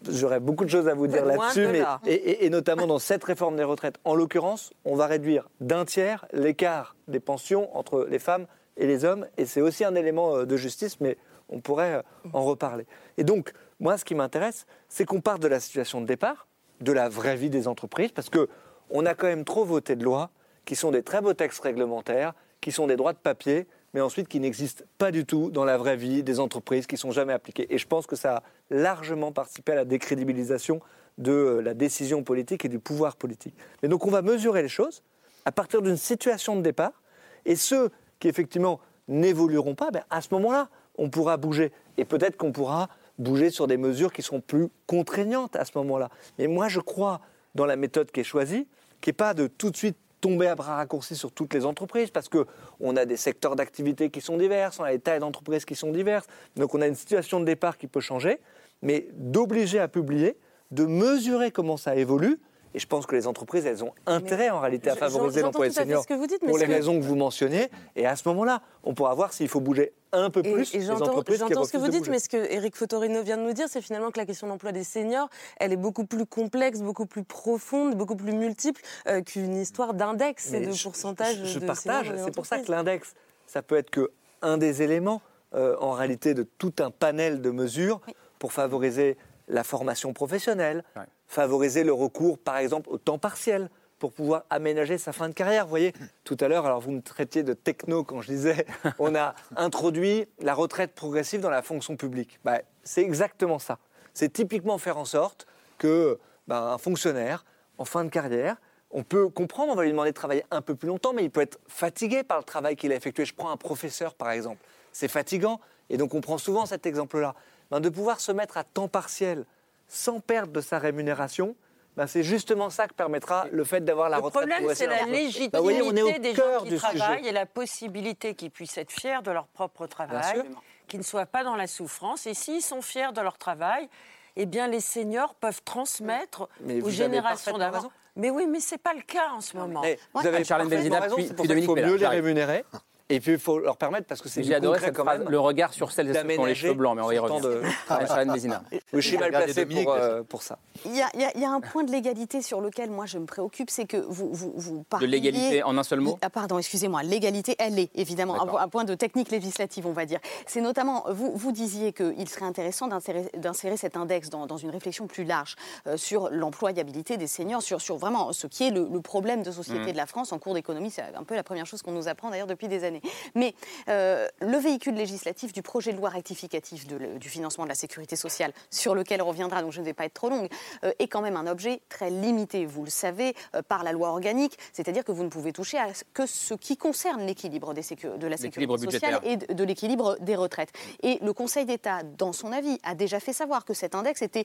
j'aurais beaucoup de choses à vous dire là-dessus, de mais là. et, et- et notamment dans cette réforme des retraites, en l'occurrence, on va réduire d'un tiers l'écart des pensions entre les femmes et les hommes, et c'est aussi un élément euh, de justice, mais on pourrait euh, en reparler. Et donc, moi, ce qui m'intéresse, c'est qu'on parte de la situation de départ, de la vraie vie des entreprises, parce que on a quand même trop voté de lois qui sont des très beaux textes réglementaires, qui sont des droits de papier, mais ensuite qui n'existent pas du tout dans la vraie vie des entreprises, qui sont jamais appliqués. Et je pense que ça a largement participé à la décrédibilisation de euh, la décision politique et du pouvoir politique. Mais donc on va mesurer les choses à partir d'une situation de départ, et ceux qui effectivement n'évolueront pas, ben, à ce moment-là, on pourra bouger. Et peut-être qu'on pourra bouger sur des mesures qui seront plus contraignantes à ce moment-là. Mais moi, je crois dans la méthode qui est choisie, qui n'est pas de tout de suite tomber à bras raccourcis sur toutes les entreprises, parce qu'on a des secteurs d'activité qui sont divers, on a des tailles d'entreprises qui sont diverses, donc on a une situation de départ qui peut changer, mais d'obliger à publier, de mesurer comment ça évolue, et je pense que les entreprises, elles ont intérêt en réalité à favoriser l'emploi des seniors ce que vous dites, mais pour les raisons que vous mentionnez, et à ce moment-là, on pourra voir s'il faut bouger un peu Et, plus et les j'entends entreprises qui j'entends ce que vous dites, bouger. mais ce que Eric Fotorino vient de nous dire, c'est finalement que la question de l'emploi des seniors, elle est beaucoup plus complexe, beaucoup plus profonde, beaucoup plus multiple euh, qu'une histoire d'index et de je- pourcentage je, je de partage. C'est pour ça que l'index, ça peut être que un des éléments, euh, en réalité, de tout un panel de mesures pour favoriser la formation professionnelle, favoriser le recours, par exemple, au temps partiel pour pouvoir aménager sa fin de carrière. Vous voyez, tout à l'heure, alors vous me traitiez de techno quand je disais, [laughs] on a introduit la retraite progressive dans la fonction publique. Bah, c'est exactement ça. C'est typiquement faire en sorte que ben, un fonctionnaire, en fin de carrière, on peut comprendre, on va lui demander de travailler un peu plus longtemps, mais il peut être fatigué par le travail qu'il a effectué. Je prends un professeur, par exemple. C'est fatigant, et donc on prend souvent cet exemple-là. Ben, de pouvoir se mettre à temps partiel sans perdre de sa rémunération, ben, c'est justement ça que permettra le fait d'avoir la Le retraite problème, c'est la légitimité vous voyez, on est au des gens qui du travaillent sujet. et la possibilité qu'ils puissent être fiers de leur propre travail, qu'ils ne soient pas dans la souffrance. Et s'ils sont fiers de leur travail, eh bien, les seniors peuvent transmettre Mais aux générations d'avant. Mais oui, mais c'est pas le cas en ce moment. Mais vous avez Charlène raison, puis- c'est puis pour ça qu'il Dominique faut Pellard. mieux les rémunérer. [laughs] Et puis il faut leur permettre, parce que c'est J'ai du adoré concret cette quand phrase, même, le regard sur celles et ceux qui ont les cheveux blancs, mais on va y revenir. de. [laughs] [laughs] Je suis mal placé pour, euh, pour ça. Il y, a, il y un point de l'égalité sur lequel moi je me préoccupe, c'est que vous, vous, vous De parliez... l'égalité en un seul mot Ah, pardon, excusez-moi. L'égalité, elle est évidemment un, point de technique législative, on va dire. C'est notamment, vous, vous disiez qu'il serait intéressant d'insérer cet index dans, dans une réflexion plus large euh, sur l'employabilité des seniors, sur, sur vraiment ce qui est le, le problème de société Mhm. de la France. En cours d'économie, c'est un peu la première chose qu'on nous apprend d'ailleurs depuis des années. Mais euh, le véhicule législatif du projet de loi rectificatif de le- du financement de la sécurité sociale, sur lequel on reviendra, donc je ne vais pas être trop longue, euh, est quand même un objet très limité, vous le savez, euh, par la loi organique. C'est-à-dire que vous ne pouvez toucher à que ce qui concerne l'équilibre de la L'équilibre sécurité sociale et de, de l'équilibre des retraites. Et le Conseil d'État, dans son avis, a déjà fait savoir que cet index était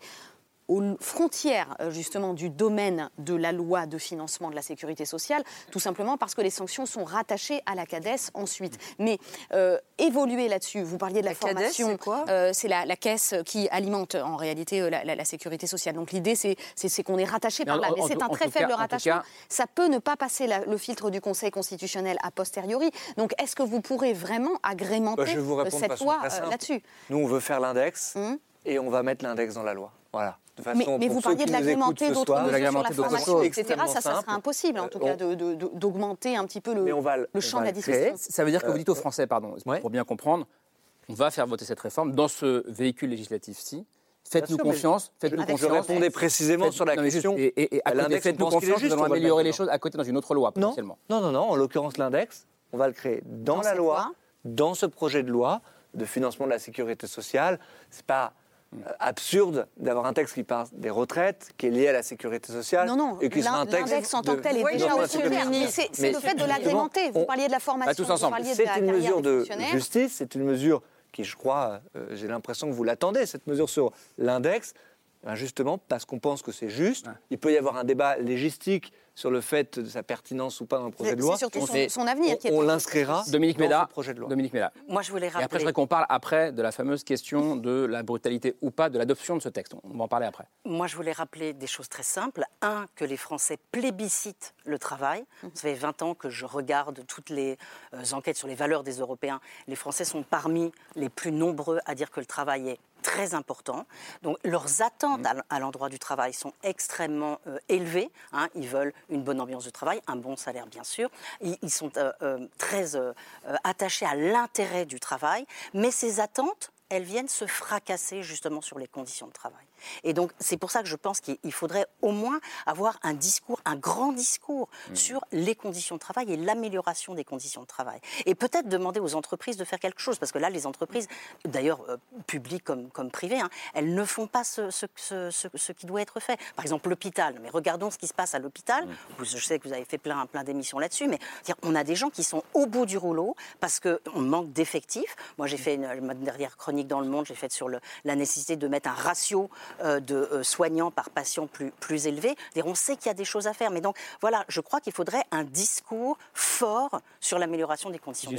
aux frontières euh, justement du domaine de la loi de financement de la sécurité sociale, tout simplement parce que les sanctions sont rattachées à la CADES ensuite. Mais euh, évoluer là-dessus, vous parliez de la, La CADES, formation, c'est quoi? euh, c'est la, la caisse qui alimente en réalité euh, la, la- la sécurité sociale. Donc l'idée, c'est, qu'on est rattaché par là. Mais c'est un très faible cas- rattachement. cas- Ça peut ne pas passer la- le filtre du Conseil constitutionnel a posteriori. Donc est-ce que vous pourrez vraiment agrémenter Bah, cette loi euh, là-dessus? Nous, on veut faire l'index Hum? Et on va mettre l'index dans la loi. Voilà. De façon, Mais, vous parliez de l'agrémenter d'autres mesures sur la formation, choses. etc. Ça, ça serait impossible, en tout Euh, cas, de- d'augmenter un petit peu le, Mais on va le- champ va de la discussion. Ça veut dire que vous Euh, dites aux Français, pardon, pour bien comprendre, on va faire voter cette réforme dans ce véhicule législatif-ci. Faites-nous confiance, faites-nous je- je confiance. répondais précisément sur la non, mais juste- question. Et, et- et à côté, faites-nous confiance, juste, nous allons améliorer les choses à côté dans une autre loi, Non, potentiellement. non, non, non. En l'occurrence, l'index, on va le créer dans, Dans la loi, loi. dans ce projet de loi de financement de la sécurité sociale. C'est pas euh, absurde d'avoir un texte qui parle des retraites, qui est lié à la sécurité sociale, Non, non, et qui sera un texte l'index en tant que tel est déjà sommaire. Mais c'est le fait de l'agrémenter. Vous parliez de la formation, tous vous ensemble. parliez de C'est une mesure de justice, c'est une mesure qui, je crois, euh, j'ai l'impression que vous l'attendez, cette mesure sur l'index, Ben, justement parce qu'on pense que c'est juste. Il peut y avoir un débat légistique sur le fait de sa pertinence ou pas dans le projet de loi. C'est surtout son, avenir qui est on, l'inscrira Dominique dans Méda, ce projet de loi. Dominique Méda. Moi, je voulais Et après, je rappeler. voudrais qu'on parle après de la fameuse question de la brutalité ou pas de l'adoption de ce texte. On va en parler après. Moi, je voulais rappeler des choses très simples. Un, que les Français plébiscitent le travail. Ça fait 20 ans que je regarde toutes les euh, enquêtes sur les valeurs des Européens. Les Français sont parmi les plus nombreux à dire que le travail est très important. Donc leurs attentes à l- à l'endroit du travail sont extrêmement euh, élevées. hein. Ils veulent une bonne ambiance de travail, un bon salaire bien sûr. Ils, ils sont euh, euh, très attachés à l'intérêt du travail. Mais ces attentes, elles viennent se fracasser justement sur les conditions de travail. Et donc, c'est pour ça que je pense qu'il il faudrait au moins avoir un discours, un grand discours sur les conditions de travail et l'amélioration des conditions de travail. Et peut-être demander aux entreprises de faire quelque chose, parce que là, les entreprises, d'ailleurs, euh, publiques comme, comme privées, hein, elles ne font pas ce, ce- ce- ce- ce qui doit être fait. Par exemple, l'hôpital. Mais regardons ce qui se passe à l'hôpital. Vous- Je sais que vous avez fait plein, plein d'émissions là-dessus, mais on a des gens qui sont au bout du rouleau parce qu'on manque d'effectifs. Moi, j'ai fait une, ma dernière chronique dans Le Monde, j'ai fait sur le- la nécessité de mettre un ratio de euh, soignants par patient plus, plus élevé. On sait qu'il y a des choses à faire. Mais donc, voilà, je crois qu'il faudrait un discours fort sur l'amélioration des conditions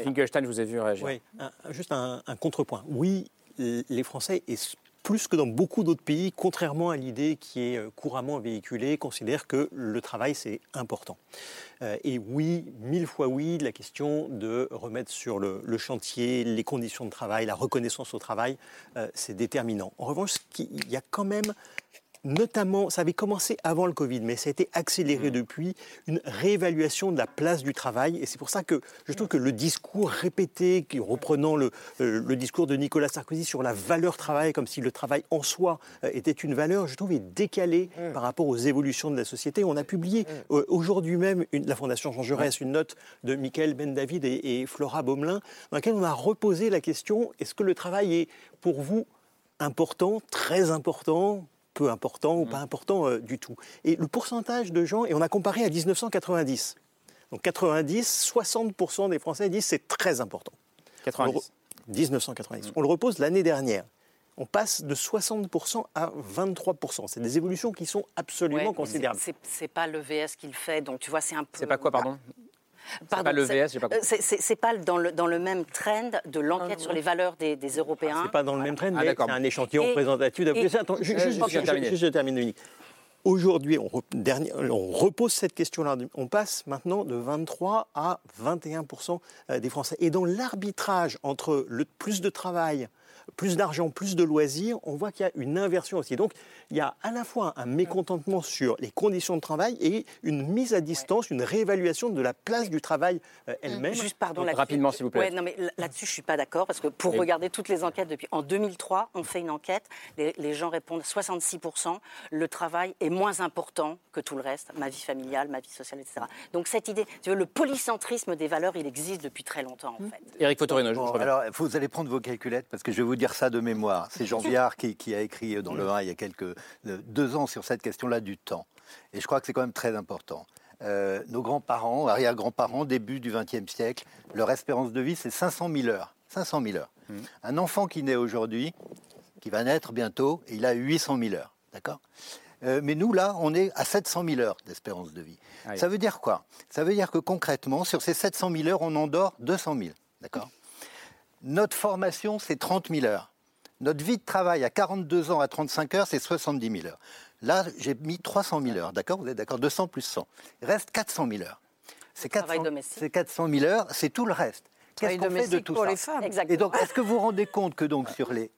je vous ai vu réagir. Oui, un- juste un, un contrepoint. Oui, les Français, et plus que dans beaucoup d'autres pays, contrairement à l'idée qui est euh, couramment véhiculée, considèrent que le travail, c'est important. Euh, et oui, mille fois oui, la question de remettre sur le, le chantier les conditions de travail, la reconnaissance au travail, euh, c'est déterminant. En revanche, il y a quand même notamment, ça avait commencé avant le Covid, mais ça a été accéléré depuis, une réévaluation de la place du travail. Et c'est pour ça que je trouve que le discours répété, reprenant le, euh, le discours de Nicolas Sarkozy sur la valeur travail, comme si le travail en soi euh, était une valeur, je trouve est décalé par rapport aux évolutions de la société. On a publié euh, aujourd'hui même, une- la Fondation Jean Jaurès, une note de Michael Ben David et, et Flora Baumelin, dans laquelle on a reposé la question est-ce que le travail est pour vous important, très important, peu important ou pas important euh, du tout. Et le pourcentage de gens, et on a comparé à 1990. Donc 90, 60% des Français disent c'est très important. 90. On le re- 1990. On le repose l'année dernière. On passe de 60% à 23%. C'est des évolutions qui sont absolument Ouais, considérables. c'est- pas le VS qui le fait, donc tu vois, c'est un peu. C'est pas quoi, pardon? Pardon, pas le c'est- VS, j'ai pas euh, c'est- pas dans le, dans le même trend de l'enquête sur les valeurs des, des Européens. C'est pas dans le même trend, Ah, mais c'est un échantillon Et- représentatif et-. Attends, Euh, juste, je termine, Dominique. Aujourd'hui, on, re- dernier- on repose cette question-là. On passe maintenant de 23 à 21% des Français. Et dans l'arbitrage entre le plus de travail, plus d'argent, plus de loisirs, on voit qu'il y a une inversion aussi. Donc, il y a à la fois un mécontentement sur les conditions de travail et une mise à distance, une réévaluation de la place du travail euh, elle-même. Juste pardon Donc, rapidement, s'il vous plaît. Ouais, non, mais là- là-dessus, je suis pas d'accord parce que pour regarder toutes les enquêtes depuis en 2003, on fait une enquête, les, les gens répondent 66 le travail est moins important que tout le reste, ma vie familiale, ma vie sociale, etc. Donc cette idée, tu veux, le polycentrisme des valeurs, il existe depuis très longtemps en fait. Éric Fotorino, je Bon, je reviens. alors, vous allez prendre vos calculettes parce que je vais vous dire ça de mémoire. C'est Jean [laughs] Viard qui, qui a écrit dans le 1 il y a quelques deux ans sur cette question-là du temps. Et je crois que c'est quand même très important. Euh, nos grands-parents, arrière-grands-parents, début du XXe siècle, leur espérance de vie, c'est 500 000 heures. 500 000 heures. Un enfant qui naît aujourd'hui, qui va naître bientôt, il a 800 000 heures. D'accord? Euh, mais nous, là, on est à 700 000 heures d'espérance de vie. Ça veut dire quoi? Ça veut dire que concrètement, sur ces 700 000 heures, on en dort 200 000. D'accord? Notre formation, c'est 30 000 heures. Notre vie de travail à 42 ans, à 35 heures, c'est 70 000 heures. Là, j'ai mis 300 000 heures, d'accord? Vous êtes d'accord? 200 plus 100. Il reste 400 000 heures. C'est travail 400, domestique. c'est 400 000 heures, c'est tout le reste. Qu'est-ce qu'on fait de tout pour ça? les femmes. Exactement. Et donc, est-ce que vous vous rendez compte que donc sur les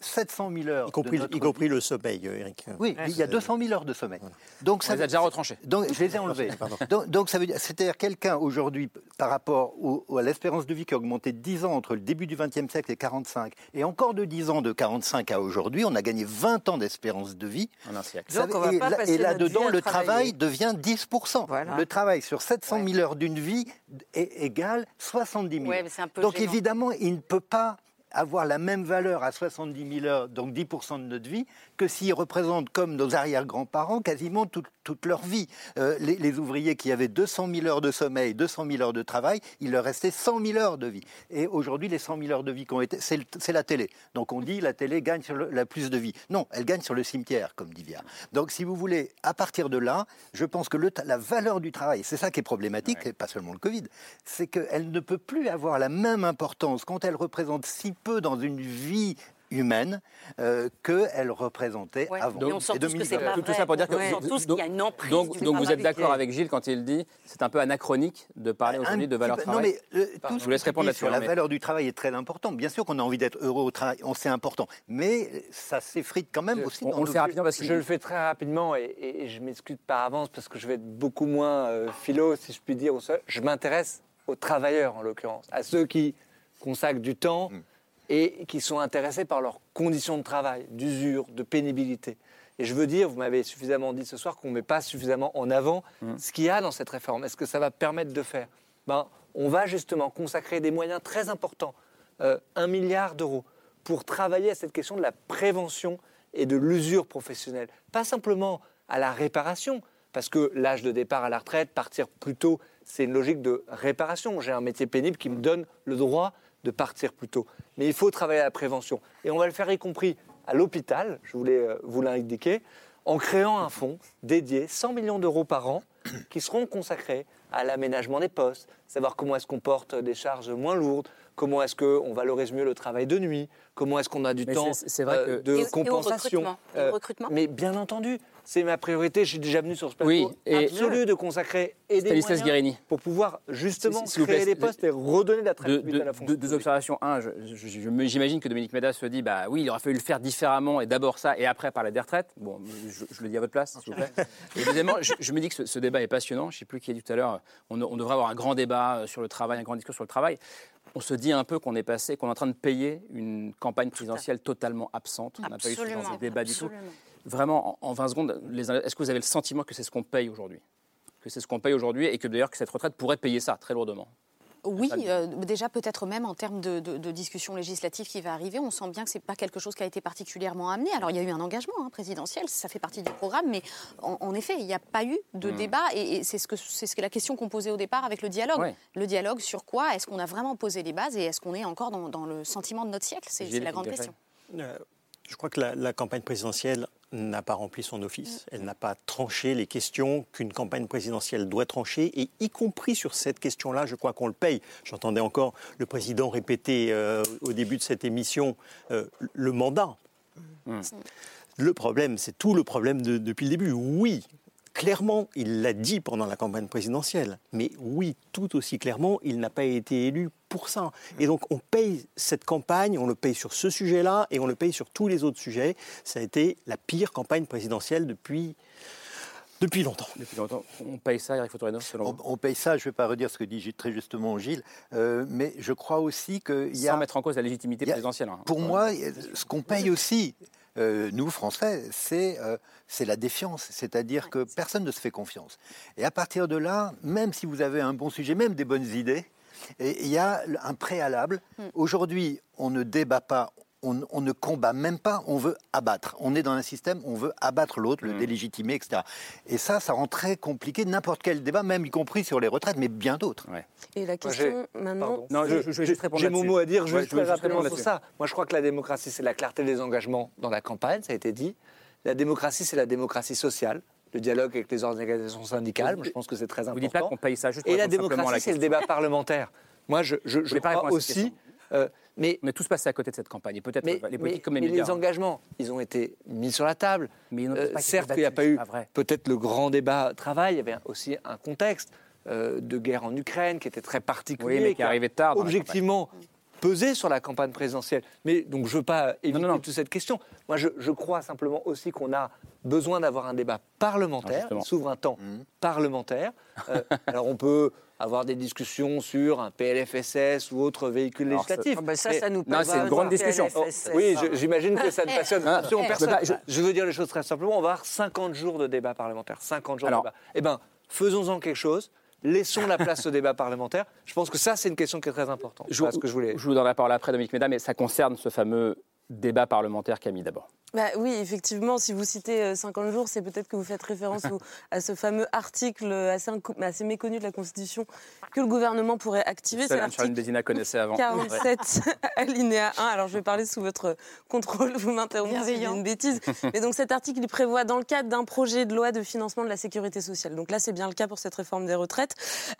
700 000 heures, y compris, de notre y compris le sommeil, Eric. oui, il y a 200 000 heures de sommeil. Donc On les a déjà retranchés. Donc je les ai [laughs] enlevés. donc, donc ça veut dire, c'est-à-dire quelqu'un aujourd'hui par rapport au- au- à l'espérance de vie qui a augmenté de 10 ans entre le début du XXe siècle et 45, et encore de 10 ans de 45 à aujourd'hui, on a gagné 20 ans d'espérance de vie. En un siècle. Ça Donc, veut- on va et pas là- passer et notre là-dedans, le travail devient 10%. Voilà. Le travail sur 700 000 heures d'une vie est égal 70 000. Ouais, mais c'est un peu Donc gênant. évidemment, il ne peut pas avoir la même valeur à 70 000 heures, donc 10% de notre vie, que s'ils représentent, comme nos arrière-grands-parents, quasiment toute, toute leur vie. Euh, les, les ouvriers qui avaient 200 000 heures de sommeil, 200 000 heures de travail, il leur restait 100 000 heures de vie. Et aujourd'hui, les 100 000 heures de vie qui ont été, c'est la télé. Donc on dit la télé gagne sur le- la plus de vie. Non, elle gagne sur le cimetière, comme dit Viard. Donc si vous voulez, à partir de là, je pense que le la valeur du travail, c'est ça qui est problématique, et pas seulement le Covid, c'est qu'elle ne peut plus avoir la même importance quand elle représente si peu dans une vie humaine euh, qu'elle représentait avant. Et on sent tous que 2020. c'est pas Tout, vrai. ça pour dire que On sent tous qu'il y a une emprise Donc, du donc vous êtes d'accord avec Gilles quand il dit c'est un peu anachronique de parler aujourd'hui de valeur travail. Non, mais euh, tout je vous laisse répondre là-dessus. sur la mais- valeur du travail est très important. Bien sûr qu'on a envie d'être heureux au travail, on c'est important. Mais ça s'effrite quand même aussi. dans nos- Je le fais très rapidement et, et- et je m'excuse par avance parce que je vais être beaucoup moins euh, philo, si je puis dire. Je m'intéresse aux travailleurs, en l'occurrence, à ceux qui consacrent du temps Mm. Et qui sont intéressés par leurs conditions de travail, d'usure, de pénibilité. Et je veux dire, vous m'avez suffisamment dit ce soir qu'on ne met pas suffisamment en avant Mm. ce qu'il y a dans cette réforme. Est-ce que ça va permettre de faire? Ben, On va justement consacrer des moyens très importants, euh, un milliard d'euros, pour travailler à cette question de la prévention et de l'usure professionnelle. Pas simplement à la réparation, parce que l'âge de départ à la retraite, partir plus tôt, c'est une logique de réparation. J'ai un métier pénible qui me donne le droit de partir plus tôt. Mais il faut travailler à la prévention. Et on va le faire y compris à l'hôpital, je voulais euh, vous l'indiquer, en créant un fonds dédié, 100 millions d'euros par an, qui seront consacrés à l'aménagement des postes, savoir comment est-ce qu'on porte des charges moins lourdes, comment est-ce qu'on valorise mieux le travail de nuit, comment est-ce qu'on a du Mais temps c'est- c'est vrai euh, que- de Et au- et au compensation. recrutement. Et au recrutement? Mais bien entendu, c'est ma priorité. Je suis déjà venu sur ce plateau Oui, et- absolu de consacrer et des moyens Guérini. pour pouvoir justement créer plaît, des postes et redonner de Deux, l'attractivité deux- à la fonction. deux- deux observations. Un, j'imagine que Dominique Médas se dit bah oui, il aurait fallu le faire différemment et d'abord ça et après parler des retraites. Bon, je, je le dis à votre place, s'il vous plaît. [laughs] Et deuxièmement, je, je me dis que ce, ce débat est passionnant. Je ne sais plus qui a dit tout à l'heure, on, on devrait avoir un grand débat euh, sur le travail, un grand discours sur le travail. On se dit un peu qu'on est passé, qu'on est en train de payer une campagne présidentielle totalement absente. On n'a pas eu ce genre de débat du tout. Vraiment, en, en 20 secondes, est-ce que vous avez le sentiment que c'est ce qu'on paye aujourd'hui? Que c'est ce qu'on paye aujourd'hui et que d'ailleurs que cette retraite pourrait payer ça très lourdement? Oui, euh, déjà peut-être même en termes de, de, de discussion législative qui va arriver, on sent bien que c'est pas quelque chose qui a été particulièrement amené. Alors il y a eu un engagement hein, présidentiel, ça fait partie du programme, mais en, en effet, il n'y a pas eu de Hmm. débat et, et c'est ce que c'est ce que la question qu'on posait au départ avec le dialogue. Ouais. Le dialogue sur quoi? Est-ce qu'on a vraiment posé les bases et est-ce qu'on est encore dans, dans le sentiment de notre siècle? C'est la grande question. Euh, Je crois que la, la campagne présidentielle n'a pas rempli son office. Elle n'a pas tranché les questions qu'une campagne présidentielle doit trancher, et y compris sur cette question-là, je crois qu'on le paye. J'entendais encore le président répéter euh, au début de cette émission euh, le mandat. Le problème, c'est tout le problème de- depuis le début. Oui, clairement, il l'a dit pendant la campagne présidentielle, mais oui, tout aussi clairement, il n'a pas été élu pour ça. Et donc, on paye cette campagne, on le paye sur ce sujet-là, et on le paye sur tous les autres sujets. Ça a été la pire campagne présidentielle depuis, depuis longtemps. Depuis longtemps. On paye ça, Eric Fotorino, selon On, vous on paye ça, je ne vais pas redire ce que dit Gilles- très justement Gilles, euh, mais je crois aussi qu'il y a... Sans mettre en cause la légitimité a- présidentielle. hein. Pour moi, ce qu'on paye aussi, euh, nous, Français, c'est euh, c'est la défiance. C'est-à-dire que personne ne se fait confiance. Et à partir de là, même si vous avez un bon sujet, même des bonnes idées, il y a un préalable. Aujourd'hui, on ne débat pas. On, on ne combat même pas, on veut abattre. On est dans un système, on veut abattre l'autre, le délégitimer, etc. Et ça, ça rend très compliqué n'importe quel débat, même y compris sur les retraites, mais bien d'autres. Et la Moi, question maintenant. Pardon. c'est- J'ai mon mot à dire Ouais, juste je très juste rapidement répondre sur ça. Moi, je crois que la démocratie, c'est la clarté des engagements dans la campagne, ça a été dit. La démocratie, c'est la démocratie sociale, le dialogue avec les organisations syndicales. Moi, je pense que c'est très important. Vous dites pas qu'on paye ça juste pour Et la répondre démocratie, c'est le débat parlementaire. Moi, je, je, je pas répondre aussi. euh, mais On est tous passés à côté de cette campagne. Et peut-être les politiques comme les mais médias. les hein. engagements, ils ont été mis sur la table. Mais Euh, pas certes, il n'y a pas eu peut-être le grand débat travail, il y avait aussi un contexte euh, de guerre en Ukraine qui était très particulier. Oui, mais qui a arrivait tard Objectivement, pesé sur la campagne présidentielle. Mais donc, je ne veux pas éviter toute cette question. Moi, je, je crois simplement aussi qu'on a besoin d'avoir un débat parlementaire, il s'ouvre un temps parlementaire. Euh, [laughs] alors, on peut avoir des discussions sur un PLFSS ou autre véhicule Alors, ça- législatif. Ah ben ça, Mais- ça nous Non, c'est une grande discussion. Oh, oui, j'imagine que ça ne passionne eh, absolument eh, personne. je- Je, je veux dire les choses très simplement. On va avoir 50 jours de débat parlementaire. 50 jours Alors- de débat. Eh bien, faisons-en quelque chose. Laissons la place au débat parlementaire. Je pense que ça, c'est une question qui est très importante. Je, Voilà ce que je voulais. je vous donnerai la parole après, Dominique Mesdames, mais ça concerne ce fameux débat parlementaire Camille d'abord. Bah oui, effectivement, si vous citez euh, 50 jours, c'est peut-être que vous faites référence [laughs] au- à ce fameux article assez, inco- assez méconnu de la Constitution que le gouvernement pourrait activer. C'est l'article Bézina connaissait avant. 47 [laughs] alinéa 1. Alors je vais parler sous votre contrôle, vous m'interrompez si une bêtise. [laughs] Mais donc cet article, il prévoit dans le cadre d'un projet de loi de financement de la sécurité sociale. Donc là, c'est bien le cas pour cette réforme des retraites.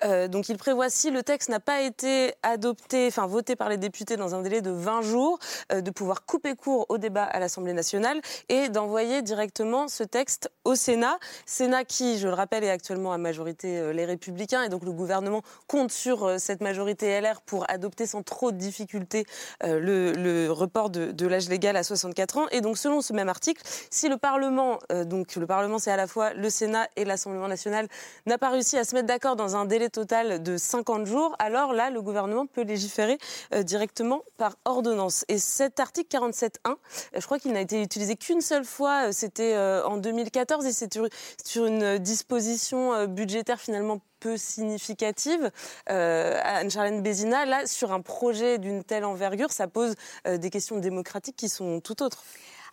Euh, donc il prévoit, si le texte n'a pas été adopté, enfin voté par les députés dans un délai de 20 jours, euh, de pouvoir couper couper court au débat à l'Assemblée nationale et d'envoyer directement ce texte au Sénat. Sénat qui, je le rappelle, est actuellement à majorité euh, les Républicains et donc le gouvernement compte sur euh, cette majorité LR pour adopter sans trop de difficultés euh, le, report de, de l'âge légal à 64 ans. Et donc selon ce même article, si le Parlement, donc le Parlement c'est à la fois le Sénat et l'Assemblée nationale, n'a pas réussi à se mettre d'accord dans un délai total de 50 jours, alors là le gouvernement peut légiférer directement par ordonnance. Et cet article 40 je crois qu'il n'a été utilisé qu'une seule fois, euh, c'était euh, en 2014 et c'est sur une euh, disposition budgétaire finalement peu significative. Anne-Charlène Bézina, là, sur un projet d'une telle envergure, ça pose des questions démocratiques qui sont tout autres.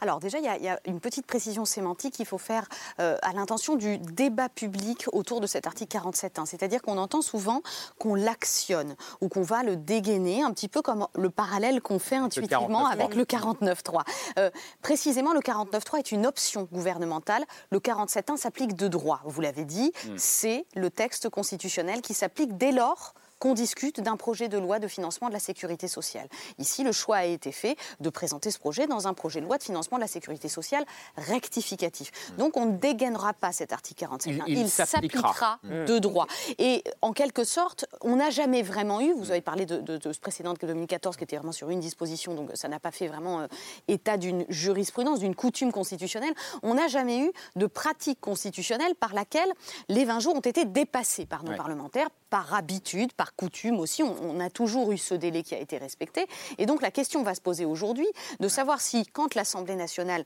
Alors déjà, il y, a- il y a une petite précision sémantique qu'il faut faire euh, à l'intention du débat public autour de cet article 47.1. C'est-à-dire qu'on entend souvent qu'on l'actionne ou qu'on va le dégainer, un petit peu comme le parallèle qu'on fait intuitivement 49.3. avec le 49.3. Euh, précisément, le 49.3 est une option gouvernementale. Le 47.1 s'applique de droit. Vous l'avez dit, Mm. c'est le texte constitutionnel qui s'applique dès lors qu'on discute d'un projet de loi de financement de la sécurité sociale. Ici, le choix a été fait de présenter ce projet dans un projet de loi de financement de la sécurité sociale rectificatif. Donc, on ne dégainera pas cet article 47. Mm. Il- il s'appliquera. s'appliquera Mm. de droit. Et en quelque sorte, on n'a jamais vraiment eu, vous avez parlé de, de- de ce précédent de 2014 qui était vraiment sur une disposition, donc ça n'a pas fait vraiment euh, état d'une jurisprudence, d'une coutume constitutionnelle, on n'a jamais eu de pratique constitutionnelle par laquelle les 20 jours ont été dépassés par nos Ouais. parlementaires, par habitude, par coutume aussi. On, on a toujours eu ce délai qui a été respecté. Et donc la question va se poser aujourd'hui de savoir si, quand l'Assemblée nationale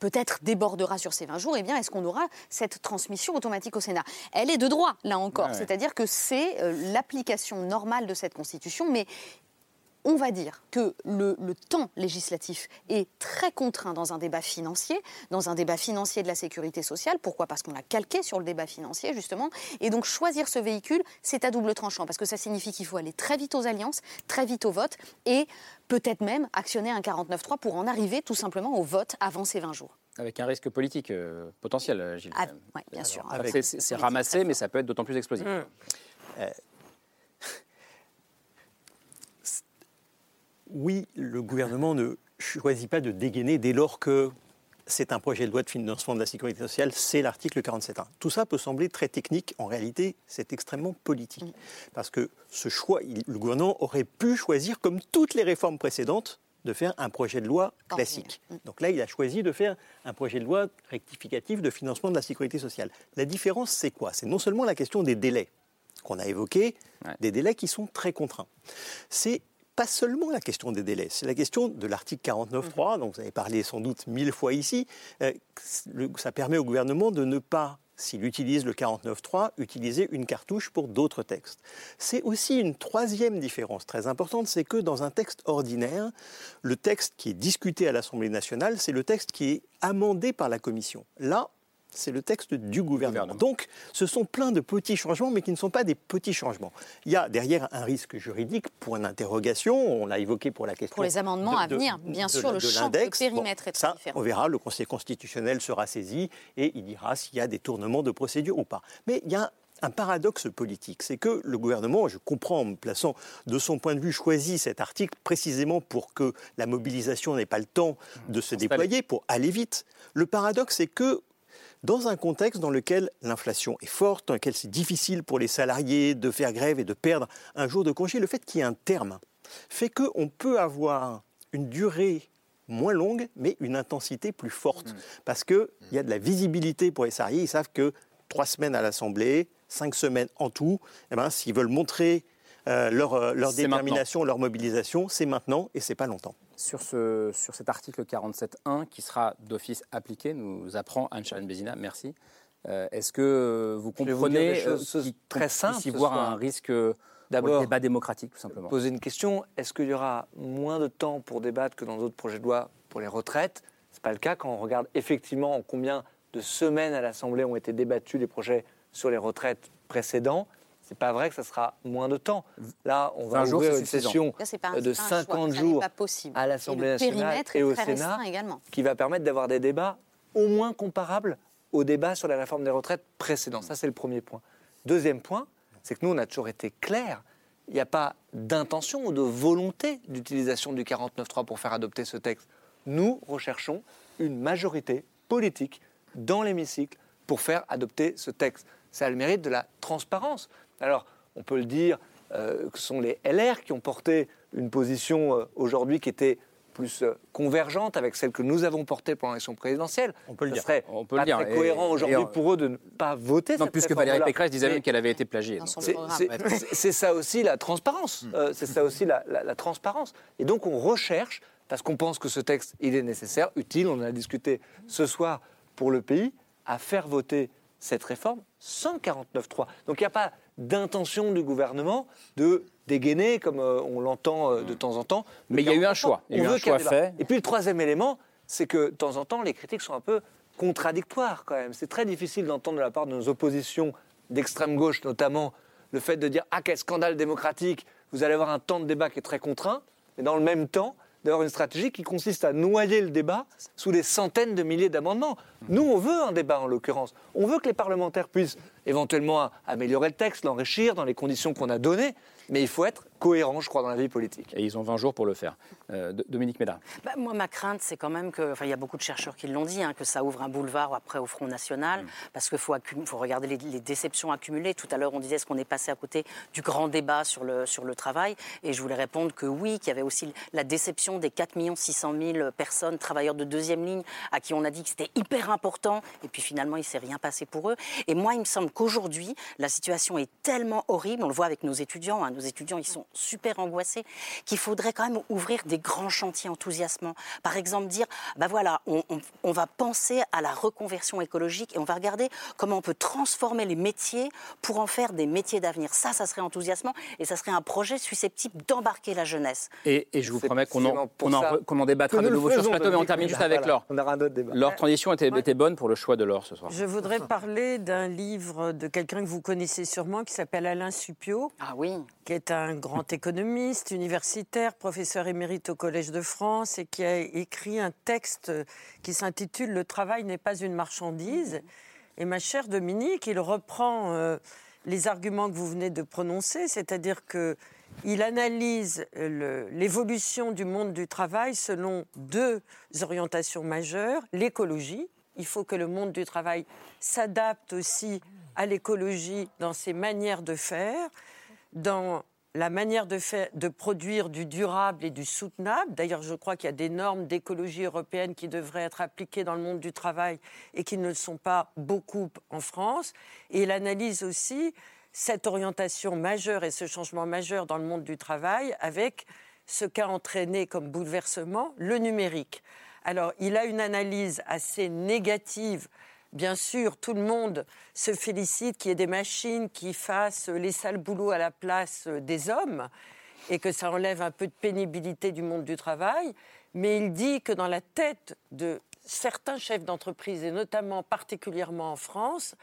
peut-être débordera sur ces 20 jours, eh bien, est-ce qu'on aura cette transmission automatique au Sénat? Elle est de droit, là encore. Ouais, ouais. C'est-à-dire que c'est euh, l'application normale de cette Constitution, mais on va dire que le, le temps législatif est très contraint dans un débat financier, dans un débat financier de la sécurité sociale. Pourquoi? Parce qu'on l'a calqué sur le débat financier, justement. Et donc, choisir ce véhicule, c'est à double tranchant, parce que ça signifie qu'il faut aller très vite aux alliances, très vite au vote, et peut-être même actionner un 49.3 pour en arriver tout simplement au vote avant ces 20 jours. Avec un risque politique euh, potentiel, euh, Gilles. Ah, ouais, bien sûr. C'est- ramassé, mais ça peut être d'autant plus explosif. Oui, le gouvernement ne choisit pas de dégainer dès lors que c'est un projet de loi de financement de la sécurité sociale, c'est l'article 47.1. Tout ça peut sembler très technique, en réalité c'est extrêmement politique. Parce que ce choix, il- le gouvernement aurait pu choisir, comme toutes les réformes précédentes, de faire un projet de loi classique. Donc là, il a choisi de faire un projet de loi rectificatif de financement de la sécurité sociale. La différence, c'est quoi? C'est non seulement la question des délais qu'on a évoqués, des délais qui sont très contraints. C'est pas seulement la question des délais, c'est la question de l'article 49.3, dont vous avez parlé sans doute mille fois ici. Euh, ça permet au gouvernement de ne pas, s'il utilise le 49.3, utiliser une cartouche pour d'autres textes. C'est aussi une troisième différence très importante, c'est que dans un texte ordinaire, le texte qui est discuté à l'Assemblée nationale, c'est le texte qui est amendé par la Commission. Là, c'est le texte du gouvernement. Donc, ce sont plein de petits changements, mais qui ne sont pas des petits changements. Il y a derrière un risque juridique, point d'interrogation, on l'a évoqué pour la question. Pour les amendements de- à de- venir, bien de- sûr, le de champ, le l'index. périmètre est très ça, différent. on verra, le Conseil constitutionnel sera saisi et il dira s'il y a des tournements de procédure ou pas. Mais il y a un paradoxe politique, c'est que le gouvernement, je comprends en me plaçant de son point de vue, choisit cet article précisément pour que la mobilisation n'ait pas le temps de se déployer, pour aller vite. Le paradoxe, c'est que dans un contexte dans lequel l'inflation est forte, dans lequel c'est difficile pour les salariés de faire grève et de perdre un jour de congé, le fait qu'il y ait un terme fait qu'on peut avoir une durée moins longue, mais une intensité plus forte. Parce qu'il y a de la visibilité pour les salariés. Ils savent que trois semaines à l'Assemblée, cinq semaines en tout, eh ben, s'ils veulent montrer euh, leur, euh, leur détermination, leur mobilisation, c'est maintenant et c'est pas longtemps. Sur, ce, sur cet article 47.1 qui sera d'office appliqué, nous apprend Anne-Charlène Bézina, merci. Euh, Est-ce que vous vous comprenez choses euh, qu'il- très y ce voir soir. un risque euh, D'abord, débat démocratique, tout simplement poser une question est-ce qu'il y aura moins de temps pour débattre que dans d'autres projets de loi pour les retraites? C'est pas le cas quand on regarde effectivement en combien de semaines à l'Assemblée ont été débattus les projets sur les retraites précédents. C'est pas vrai que ça sera moins de temps. Là, on va 20 jours, ouvrir une session Là, de c'est pas un choix, 50 ça n'est jours à l'Assemblée le nationale et au Sénat, également. qui va permettre d'avoir des débats au moins comparables aux débats sur la réforme des retraites précédents. Ça, c'est le premier point. Deuxième point, c'est que nous, on a toujours été clairs. Il n'y a pas d'intention ou de volonté d'utilisation du 49.3 pour faire adopter ce texte. Nous recherchons une majorité politique dans l'hémicycle pour faire adopter ce texte. Ça a le mérite de la transparence. Alors, on peut le dire euh, que ce sont les LR qui ont porté une position euh, aujourd'hui qui était plus euh, convergente avec celle que nous avons portée pendant l'élection présidentielle. On peut le Ce dire. serait On peut pas le dire. très Et- cohérent aujourd'hui pour eux de ne pas voter Non, cette puisque Valérie. Pécresse disait même qu'elle avait été plagiée. c'est- ça aussi la transparence. Euh, c'est ça aussi la, la- la transparence. Et donc on recherche, parce qu'on pense que ce texte, il est nécessaire, utile, on en a discuté ce soir pour le pays, à faire voter cette réforme sans 49.3. Donc il n'y a pas d'intention du gouvernement de dégainer, comme euh, on l'entend euh, de temps en temps. Mais il y a eu un 49.3. choix. Il y a eu un choix fait. Et puis le troisième élément, c'est que de temps en temps, les critiques sont un peu contradictoires quand même. C'est très difficile d'entendre de la part de nos oppositions d'extrême gauche, notamment le fait de dire Ah, quel scandale démocratique, vous allez avoir un temps de débat qui est très contraint, mais dans le même temps, d'avoir une stratégie qui consiste à noyer le débat sous des centaines de milliers d'amendements. Nous, on veut un débat en l'occurrence. On veut que les parlementaires puissent éventuellement améliorer le texte, l'enrichir dans les conditions qu'on a données, mais il faut être cohérent, je crois, dans la vie politique. Et ils ont 20 jours pour le faire. Euh, Dominique Méda. Bah, moi, ma crainte, c'est quand même que, enfin, il y a beaucoup de chercheurs qui l'ont dit, hein, que ça ouvre un boulevard après au Front National, parce qu'il faut, regarder les, les déceptions accumulées. Tout à l'heure, on disait est-ce qu'on est passé à côté du grand débat sur le, sur le travail, et je voulais répondre que oui, qu'il y avait aussi la déception des 4 600 000 personnes, travailleurs de deuxième ligne, à qui on a dit que c'était hyper important, et puis finalement, il ne s'est rien passé pour eux. Et moi, il me semble qu'aujourd'hui, la situation est tellement horrible, on le voit avec nos étudiants, hein, nos étudiants, ils sont super angoissés, qu'il faudrait quand même ouvrir des grands chantiers enthousiasmants. Par exemple, dire, ben voilà, on, on- on va penser à la reconversion écologique et on va regarder comment on peut transformer les métiers pour en faire des métiers d'avenir. Ça, ça serait enthousiasmant et ça serait un projet susceptible d'embarquer la jeunesse. Et, et je vous promets qu'on en, qu'on débattra de nouveau sur ce plateau, mais on termine juste avec Voilà, Laure. On aura un autre débat. Leur transition était, était bonne pour le choix de Laure ce soir. Je voudrais parler d'un livre de quelqu'un que vous connaissez sûrement qui s'appelle Alain Suppiot. Ah oui. Qui est un grand économiste, universitaire, professeur émérite au Collège de France et qui a écrit un texte qui s'intitule Le travail n'est pas une marchandise. Et ma chère Dominique, il reprend euh, les arguments que vous venez de prononcer, c'est-à-dire que il analyse l'évolution du monde du travail selon deux orientations majeures. L'écologie, il faut que le monde du travail s'adapte aussi à l'écologie dans ses manières de faire, dans la manière de, faire, de produire du durable et du soutenable. D'ailleurs, je crois qu'il y a des normes d'écologie européenne qui devraient être appliquées dans le monde du travail et qui ne le sont pas beaucoup en France. Et il analyse aussi cette orientation majeure et ce changement majeur dans le monde du travail avec ce qu'a entraîné comme bouleversement le numérique. Alors, il a une analyse assez négative. Bien sûr, tout le monde se félicite qu'il y ait des machines qui fassent les sales boulots à la place des hommes et que ça enlève un peu de pénibilité du monde du travail. Mais il dit que dans la tête de certains chefs d'entreprise, et notamment particulièrement en France,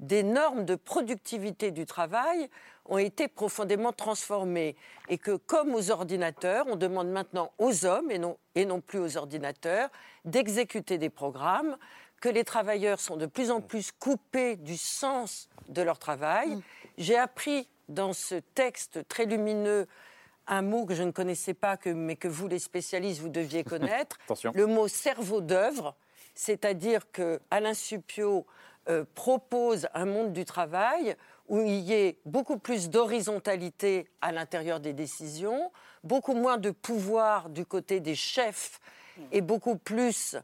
des normes de productivité du travail ont été profondément transformées. Et que comme aux ordinateurs, on demande maintenant aux hommes, et non, et non plus aux ordinateurs, d'exécuter des programmes, que les travailleurs sont de plus en plus coupés du sens de leur travail. J'ai appris dans ce texte très lumineux un mot que je ne connaissais pas, que, mais que vous, les spécialistes, vous deviez [laughs] connaître. Le mot cerveau d'œuvre, c'est-à-dire que Alain Suppiot euh, propose un monde du travail où il y ait beaucoup plus d'horizontalité à l'intérieur des décisions, beaucoup moins de pouvoir du côté des chefs et beaucoup plus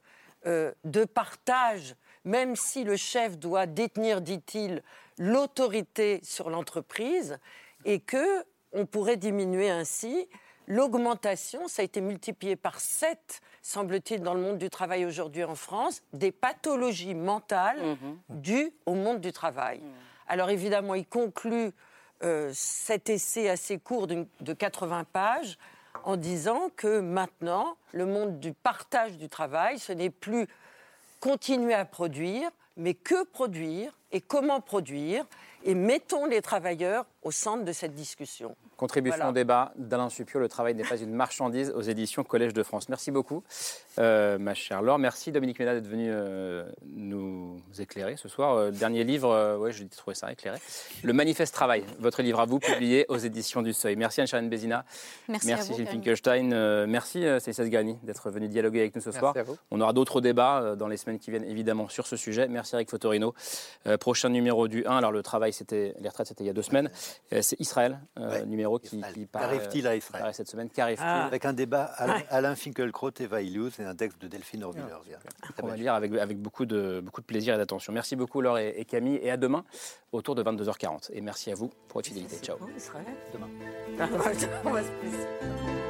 euh, de partage, même si le chef doit détenir, dit-il, l'autorité sur l'entreprise, et que on pourrait diminuer ainsi l'augmentation, ça a été multiplié par 7, semble-t-il, dans le monde du travail aujourd'hui en France, des pathologies mentales Mhm. dues au monde du travail. Alors évidemment, il conclut euh, cet essai assez court de 80 pages en disant que maintenant, le monde du partage du travail, ce n'est plus continuer à produire, mais que produire et comment produire, et mettons les travailleurs au centre de cette discussion. Contribution Voilà. au débat d'Alain Supio, Le travail n'est pas une marchandise aux éditions Collège de France. Merci beaucoup, euh, ma chère Laure. Merci Dominique Ménard d'être venu euh, nous éclairer ce soir. Euh, dernier livre, euh, ouais, j'ai trouvé ça éclairé. Le Manifeste Travail, votre livre à vous, publié aux éditions du Seuil. Merci Anne-Charlène Bézina. Merci vous, Gilles. Finkelstein. Merci euh, Cécile Gani d'être venu dialoguer avec nous ce Merci soir. à vous. On aura d'autres débats euh, dans les semaines qui viennent, évidemment, sur ce sujet. Merci Eric Fotorino. Euh, prochain numéro du 1. Alors, le travail, c'était, les retraites, c'était il y a deux semaines. Euh, c'est Israël, euh, numéro qui, qui paraît, Qu'arrive-t-il à Israël paraît cette semaine. Qu'arrive-t-il Avec un débat Alain, Alain Finkielkraut et Vaillouz et un texte de Delphine Orviller. On va lire avec, avec beaucoup, de, beaucoup de plaisir et d'attention. Merci beaucoup Laure et, et Camille. Et à demain, autour de 22h40. Et merci à vous pour votre fidélité. Ciao. Demain. [laughs]